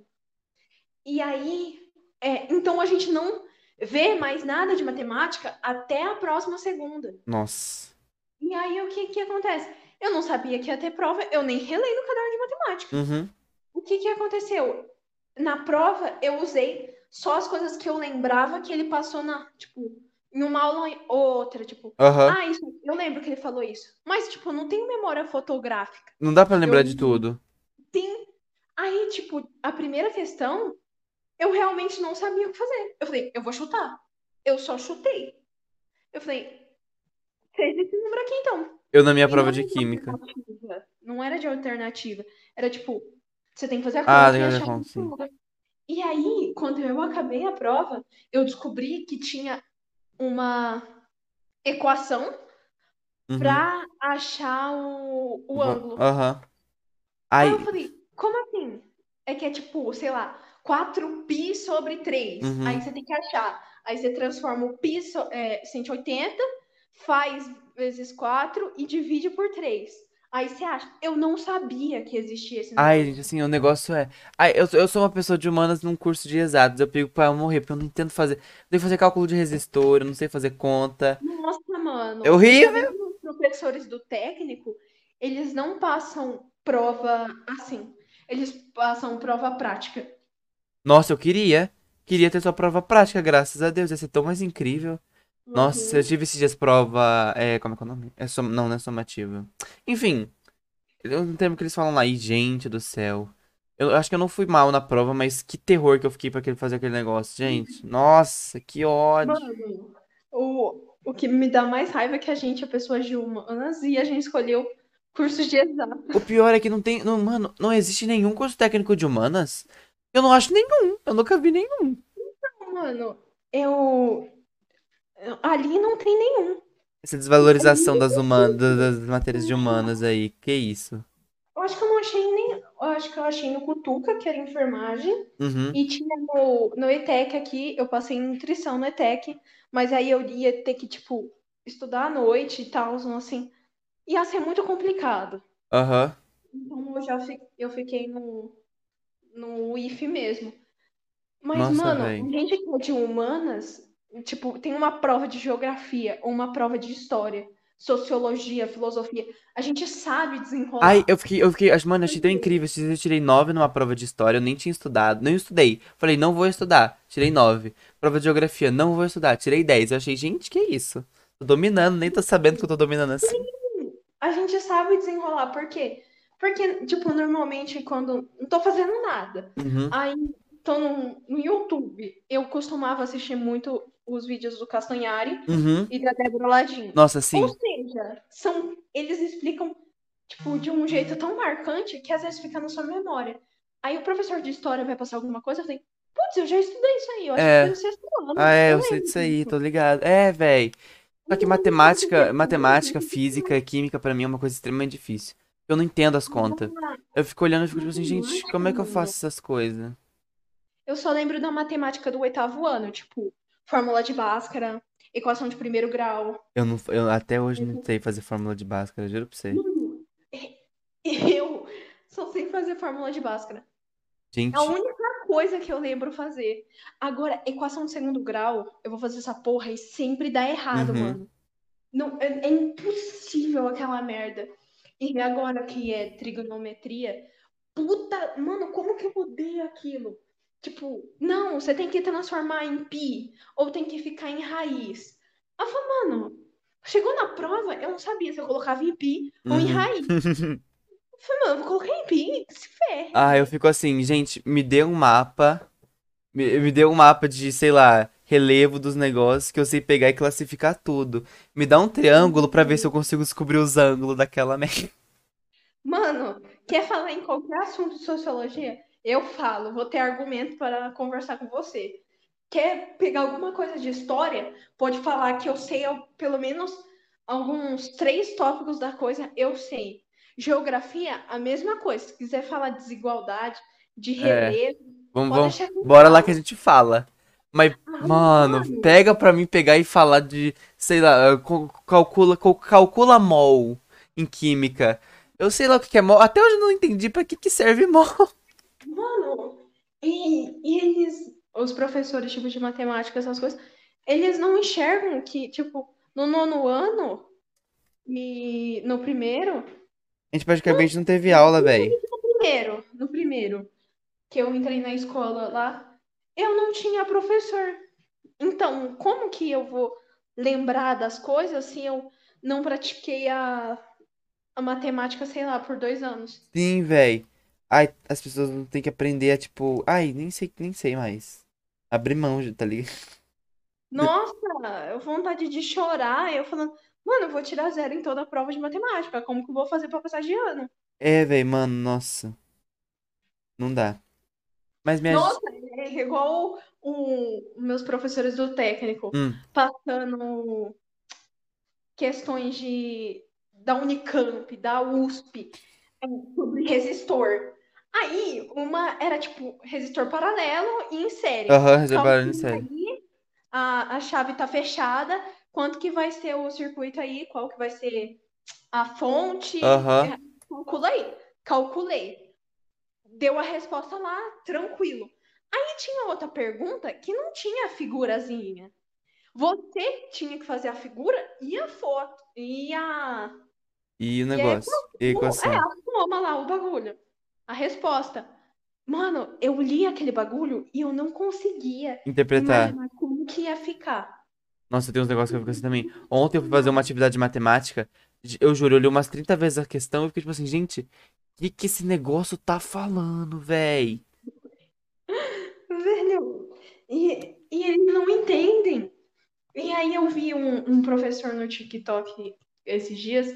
E aí, é, então a gente não vê mais nada de matemática até a próxima segunda. Nossa. E aí o que que acontece? Eu não sabia que ia ter prova, eu nem relei no caderno de matemática. Uhum. O que que aconteceu? Na prova eu usei só as coisas que eu lembrava que ele passou na, tipo, em uma aula ou outra, tipo, uhum. ah, isso, eu lembro que ele falou isso. Mas, tipo, não tem memória fotográfica. Não dá para lembrar eu, de tudo. Sim. Aí, tipo, a primeira questão, eu realmente não sabia o que fazer. Eu falei, eu vou chutar. Eu só chutei. Eu falei, fez esse número aqui então. Eu na minha e prova de química. Não era de alternativa. Era tipo, você tem que fazer a ah, conta. Ah, e achar sim. E aí, quando eu acabei a prova, eu descobri que tinha uma equação uhum. para achar o, o ângulo. Aham. Uhum. Aí... aí eu falei, como assim? É que é tipo, sei lá, 4π sobre 3. Uhum. Aí você tem que achar. Aí você transforma o π so, é, 180, faz vezes 4 e divide por 3. Aí você acha, eu não sabia que existia esse negócio. Ai, gente, assim, o negócio é. Ai, eu, eu sou uma pessoa de humanas num curso de exatos. Eu pego pra morrer, porque eu não entendo fazer. Tenho que fazer cálculo de resistor, eu não sei fazer conta. Nossa, mano. É horrível. Os professores do técnico, eles não passam prova assim. Eles passam prova prática. Nossa, eu queria. Queria ter sua prova prática, graças a Deus. Ia ser tão mais incrível. Nossa, eu tive esses dias prova. É, como é que é o nome? É som... Não, não é somativa. Enfim, eu não termo que eles falam lá. E, gente do céu. Eu acho que eu não fui mal na prova, mas que terror que eu fiquei pra fazer aquele negócio. Gente, nossa, que ódio. Mano, o, o que me dá mais raiva é que a gente é pessoas de humanas e a gente escolheu cursos de exato. O pior é que não tem. Não, mano, não existe nenhum curso técnico de humanas. Eu não acho nenhum. Eu nunca vi nenhum. Então, mano, eu Ali não tem nenhum. Essa desvalorização das, humanas, das matérias de humanas aí, que isso? Eu acho que eu não achei nem. Eu acho que eu achei no Cutuca, que era enfermagem. Uhum. E tinha no, no ETEC aqui, eu passei em nutrição no ETEC, mas aí eu ia ter que, tipo, estudar à noite e tal, assim. Ia ser muito complicado. Aham. Uhum. Então eu já fi, eu fiquei no, no IF mesmo. Mas, Nossa, mano, a gente que é de humanas, tipo, tem uma prova de geografia ou uma prova de história, sociologia, filosofia. A gente sabe Ai, desenrolar. eu fiquei, eu fiquei, mano, achei tão incrível. Eu tirei 9 numa prova de história, eu nem tinha estudado, nem estudei. Falei, não vou estudar, tirei 9. Prova de geografia, não vou estudar, tirei 10. Eu achei, gente, que isso? Tô dominando, nem tô sabendo que eu tô dominando assim. A gente sabe desenrolar. Por quê? Porque, tipo, normalmente quando não tô fazendo nada, Uhum, aí tô no, no YouTube, eu costumava assistir muito os vídeos do Castanhari uhum. e da Débora Ladinho. Nossa, Ou sim. seja, são, eles explicam, tipo, de um jeito tão marcante que às vezes fica na sua memória. Aí o professor de história vai passar alguma coisa, eu falei, putz, eu já estudei isso aí, eu acho que foi É. no sexto Ah, ano, é, eu sei disso aí, tô ligado. É, velho. Só que matemática, matemática, física, química pra mim é uma coisa extremamente difícil. Eu não entendo as contas. Eu fico olhando e fico tipo assim, gente, como é que eu faço essas coisas? Eu só lembro da matemática do oitavo ano, tipo, fórmula de Bhaskara, equação de primeiro grau. Eu não, eu até hoje não sei fazer fórmula de Bhaskara, juro pra você. Mano, eu só sei fazer fórmula de Bhaskara. É a Gente, única coisa que eu lembro fazer. Agora, equação de segundo grau, eu vou fazer essa porra e sempre dá errado, uhum. mano. Não, é, é impossível aquela merda. E agora que é trigonometria, puta, mano, como que eu odeio aquilo? Tipo, não, você tem que transformar em pi, ou tem que ficar em raiz. Eu falo, mano, chegou na prova, eu não sabia se eu colocava em pi ou em Uhum. raiz. Eu falei, mano, eu colocar em pi, se ferre. Ah, eu fico assim, gente, me dê um mapa, me, me dê um mapa de, sei lá, relevo dos negócios que eu sei pegar e classificar tudo. Me dá um triângulo pra ver se eu consigo descobrir os ângulos daquela merda. Mano, quer falar em qualquer assunto de sociologia? Eu falo, vou ter argumento para conversar com você. Quer pegar alguma coisa de história? Pode falar que eu sei pelo menos alguns três tópicos da coisa, eu sei. Geografia, a mesma coisa. Se quiser falar de desigualdade, de É, relevo, vamos, pode vamos, eu bora lá que a gente fala. Mas, Ah, mano, mano, pega pra mim pegar e falar de, sei lá, calcula, calcula mol em química. Eu sei lá o que é mol, até hoje eu não entendi pra que que serve mol. mano, e, e eles, os professores, tipo, de matemática, essas coisas, eles não enxergam que, tipo, no nono ano e no primeiro, A gente praticamente não teve aula, velho. no primeiro, no primeiro, que eu entrei na escola lá, eu não tinha professor. Então, como que eu vou lembrar das coisas se eu não pratiquei a, a matemática, sei lá, por dois anos? Sim, velho. Ai, as pessoas não têm que aprender a, tipo, ai, nem sei, nem sei mais. Abrir mão, tá ligado? Nossa, eu vontade de chorar, eu falando, mano, eu vou tirar zero em toda a prova de matemática, como que eu vou fazer pra passar de ano? É, velho, mano, nossa, não dá. Mas minha. Nossa, é igual o, meus professores do técnico Hum, passando questões de, da Unicamp, da USP, é, sobre resistor. Aí, uma era tipo resistor paralelo e em série. aham, reservaram Calcula sério. aí, a, a chave tá fechada, quanto que vai ser o circuito aí, qual que vai ser a fonte, Aham. calcula aí. Calculei. Deu a resposta lá, tranquilo. Aí tinha outra pergunta que não tinha figurazinha. Você tinha que fazer a figura e a foto. E a. E o a, negócio? E a é, equação? a soma lá, o bagulho. A resposta. Mano, eu li aquele bagulho e eu não conseguia Interpretar. como que ia ficar. Nossa, tem uns negócios que eu fico assim também. Ontem eu fui fazer uma atividade de matemática. Eu juro, eu li umas 30 vezes a questão e fiquei tipo assim, gente, o que que esse negócio tá falando, véi? E, e eles não entendem. E aí eu vi um, um professor no TikTok esses dias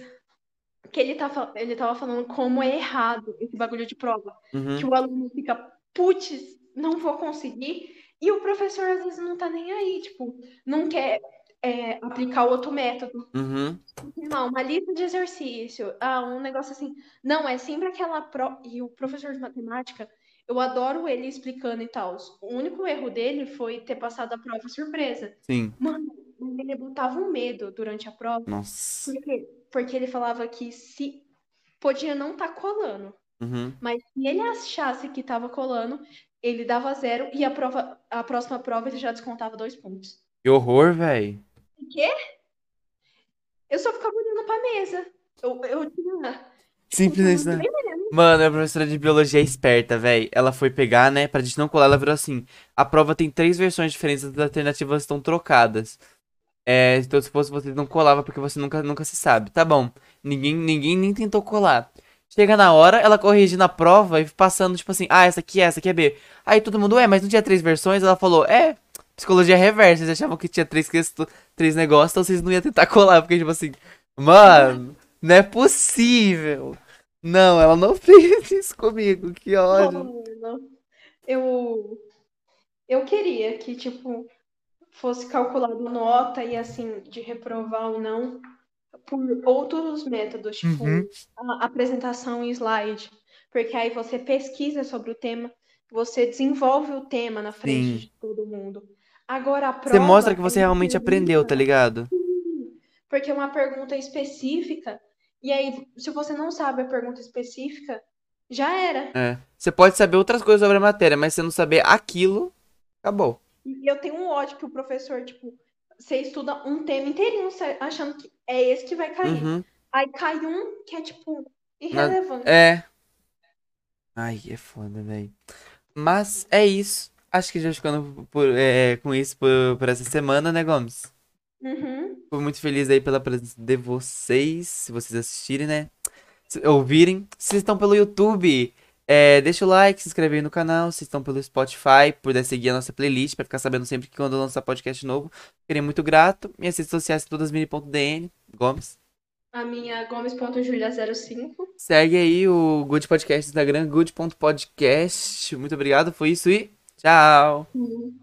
que ele, tá, ele tava falando como é errado esse bagulho de prova. Que Uhum, o aluno fica, putz, não vou conseguir. E o professor às vezes não tá nem aí, tipo, não quer é, aplicar outro método. uhum. Não, uma lista de exercício, ah, um negócio assim. Não, é sempre aquela prova. E o professor de matemática, eu adoro ele explicando e tal. O único erro dele foi ter passado a prova surpresa. Sim. Mano, ele botava um medo durante a prova. Nossa. Por quê? Porque ele falava que se podia não estar colando. Uhum. Mas se ele achasse que tava colando, ele dava zero e a prova, a próxima prova ele já descontava dois pontos. Que horror, velho. O quê? Eu só ficava olhando pra mesa. Eu, eu tinha. Simples, né? Mano, a professora de biologia é esperta, velho. Ela foi pegar, né? Pra gente não colar, ela virou assim: a prova tem três versões diferentes, as alternativas estão trocadas. É, então se fosse você não colava porque você nunca, nunca se sabe. Tá bom. Ninguém, ninguém nem tentou colar. Chega na hora, ela corrige na prova e passando, tipo assim, ah, essa aqui é, essa aqui é B. Aí todo mundo, é, mas não tinha três versões? Ela falou, é, psicologia reversa. Vocês achavam que tinha três, três negócios, então vocês não iam tentar colar, porque, tipo assim, mano, não é possível. Não, ela não fez isso comigo, que ódio. Não, eu, eu queria que, tipo, fosse calculado nota e, assim, de reprovar ou não por outros métodos, tipo Uhum. a apresentação em slide. Porque aí você pesquisa sobre o tema, você desenvolve o tema na frente Sim. de todo mundo. Agora a Você prova mostra que você realmente aprendeu, tá ligado? porque é uma pergunta específica, e aí, se você não sabe a pergunta específica, já era. É. Você pode saber outras coisas sobre a matéria, mas se não saber aquilo, acabou. E eu tenho um ódio que o professor, tipo, você estuda um tema inteirinho achando que é esse que vai cair. Uhum. Aí cai um que é, tipo, Na- irrelevante. É. Ai, é foda, velho. Mas é isso. Acho que já ficando por, é, com isso por, por essa semana, né, Gomes? Uhum. Fico muito feliz aí pela presença de vocês, se vocês assistirem, né? Se ouvirem. Se vocês estão pelo YouTube, é, deixa o like, se inscreve aí no canal. Se estão pelo Spotify, puder seguir a nossa playlist pra ficar sabendo sempre que quando lançar podcast novo. Ficaria muito grato. Minhas redes sociais todas mini.dn, Gomes. A minha Gomes.julia05. Segue aí o Good Podcast no Instagram, good.podcast. Muito obrigado, foi isso e tchau! Uhum.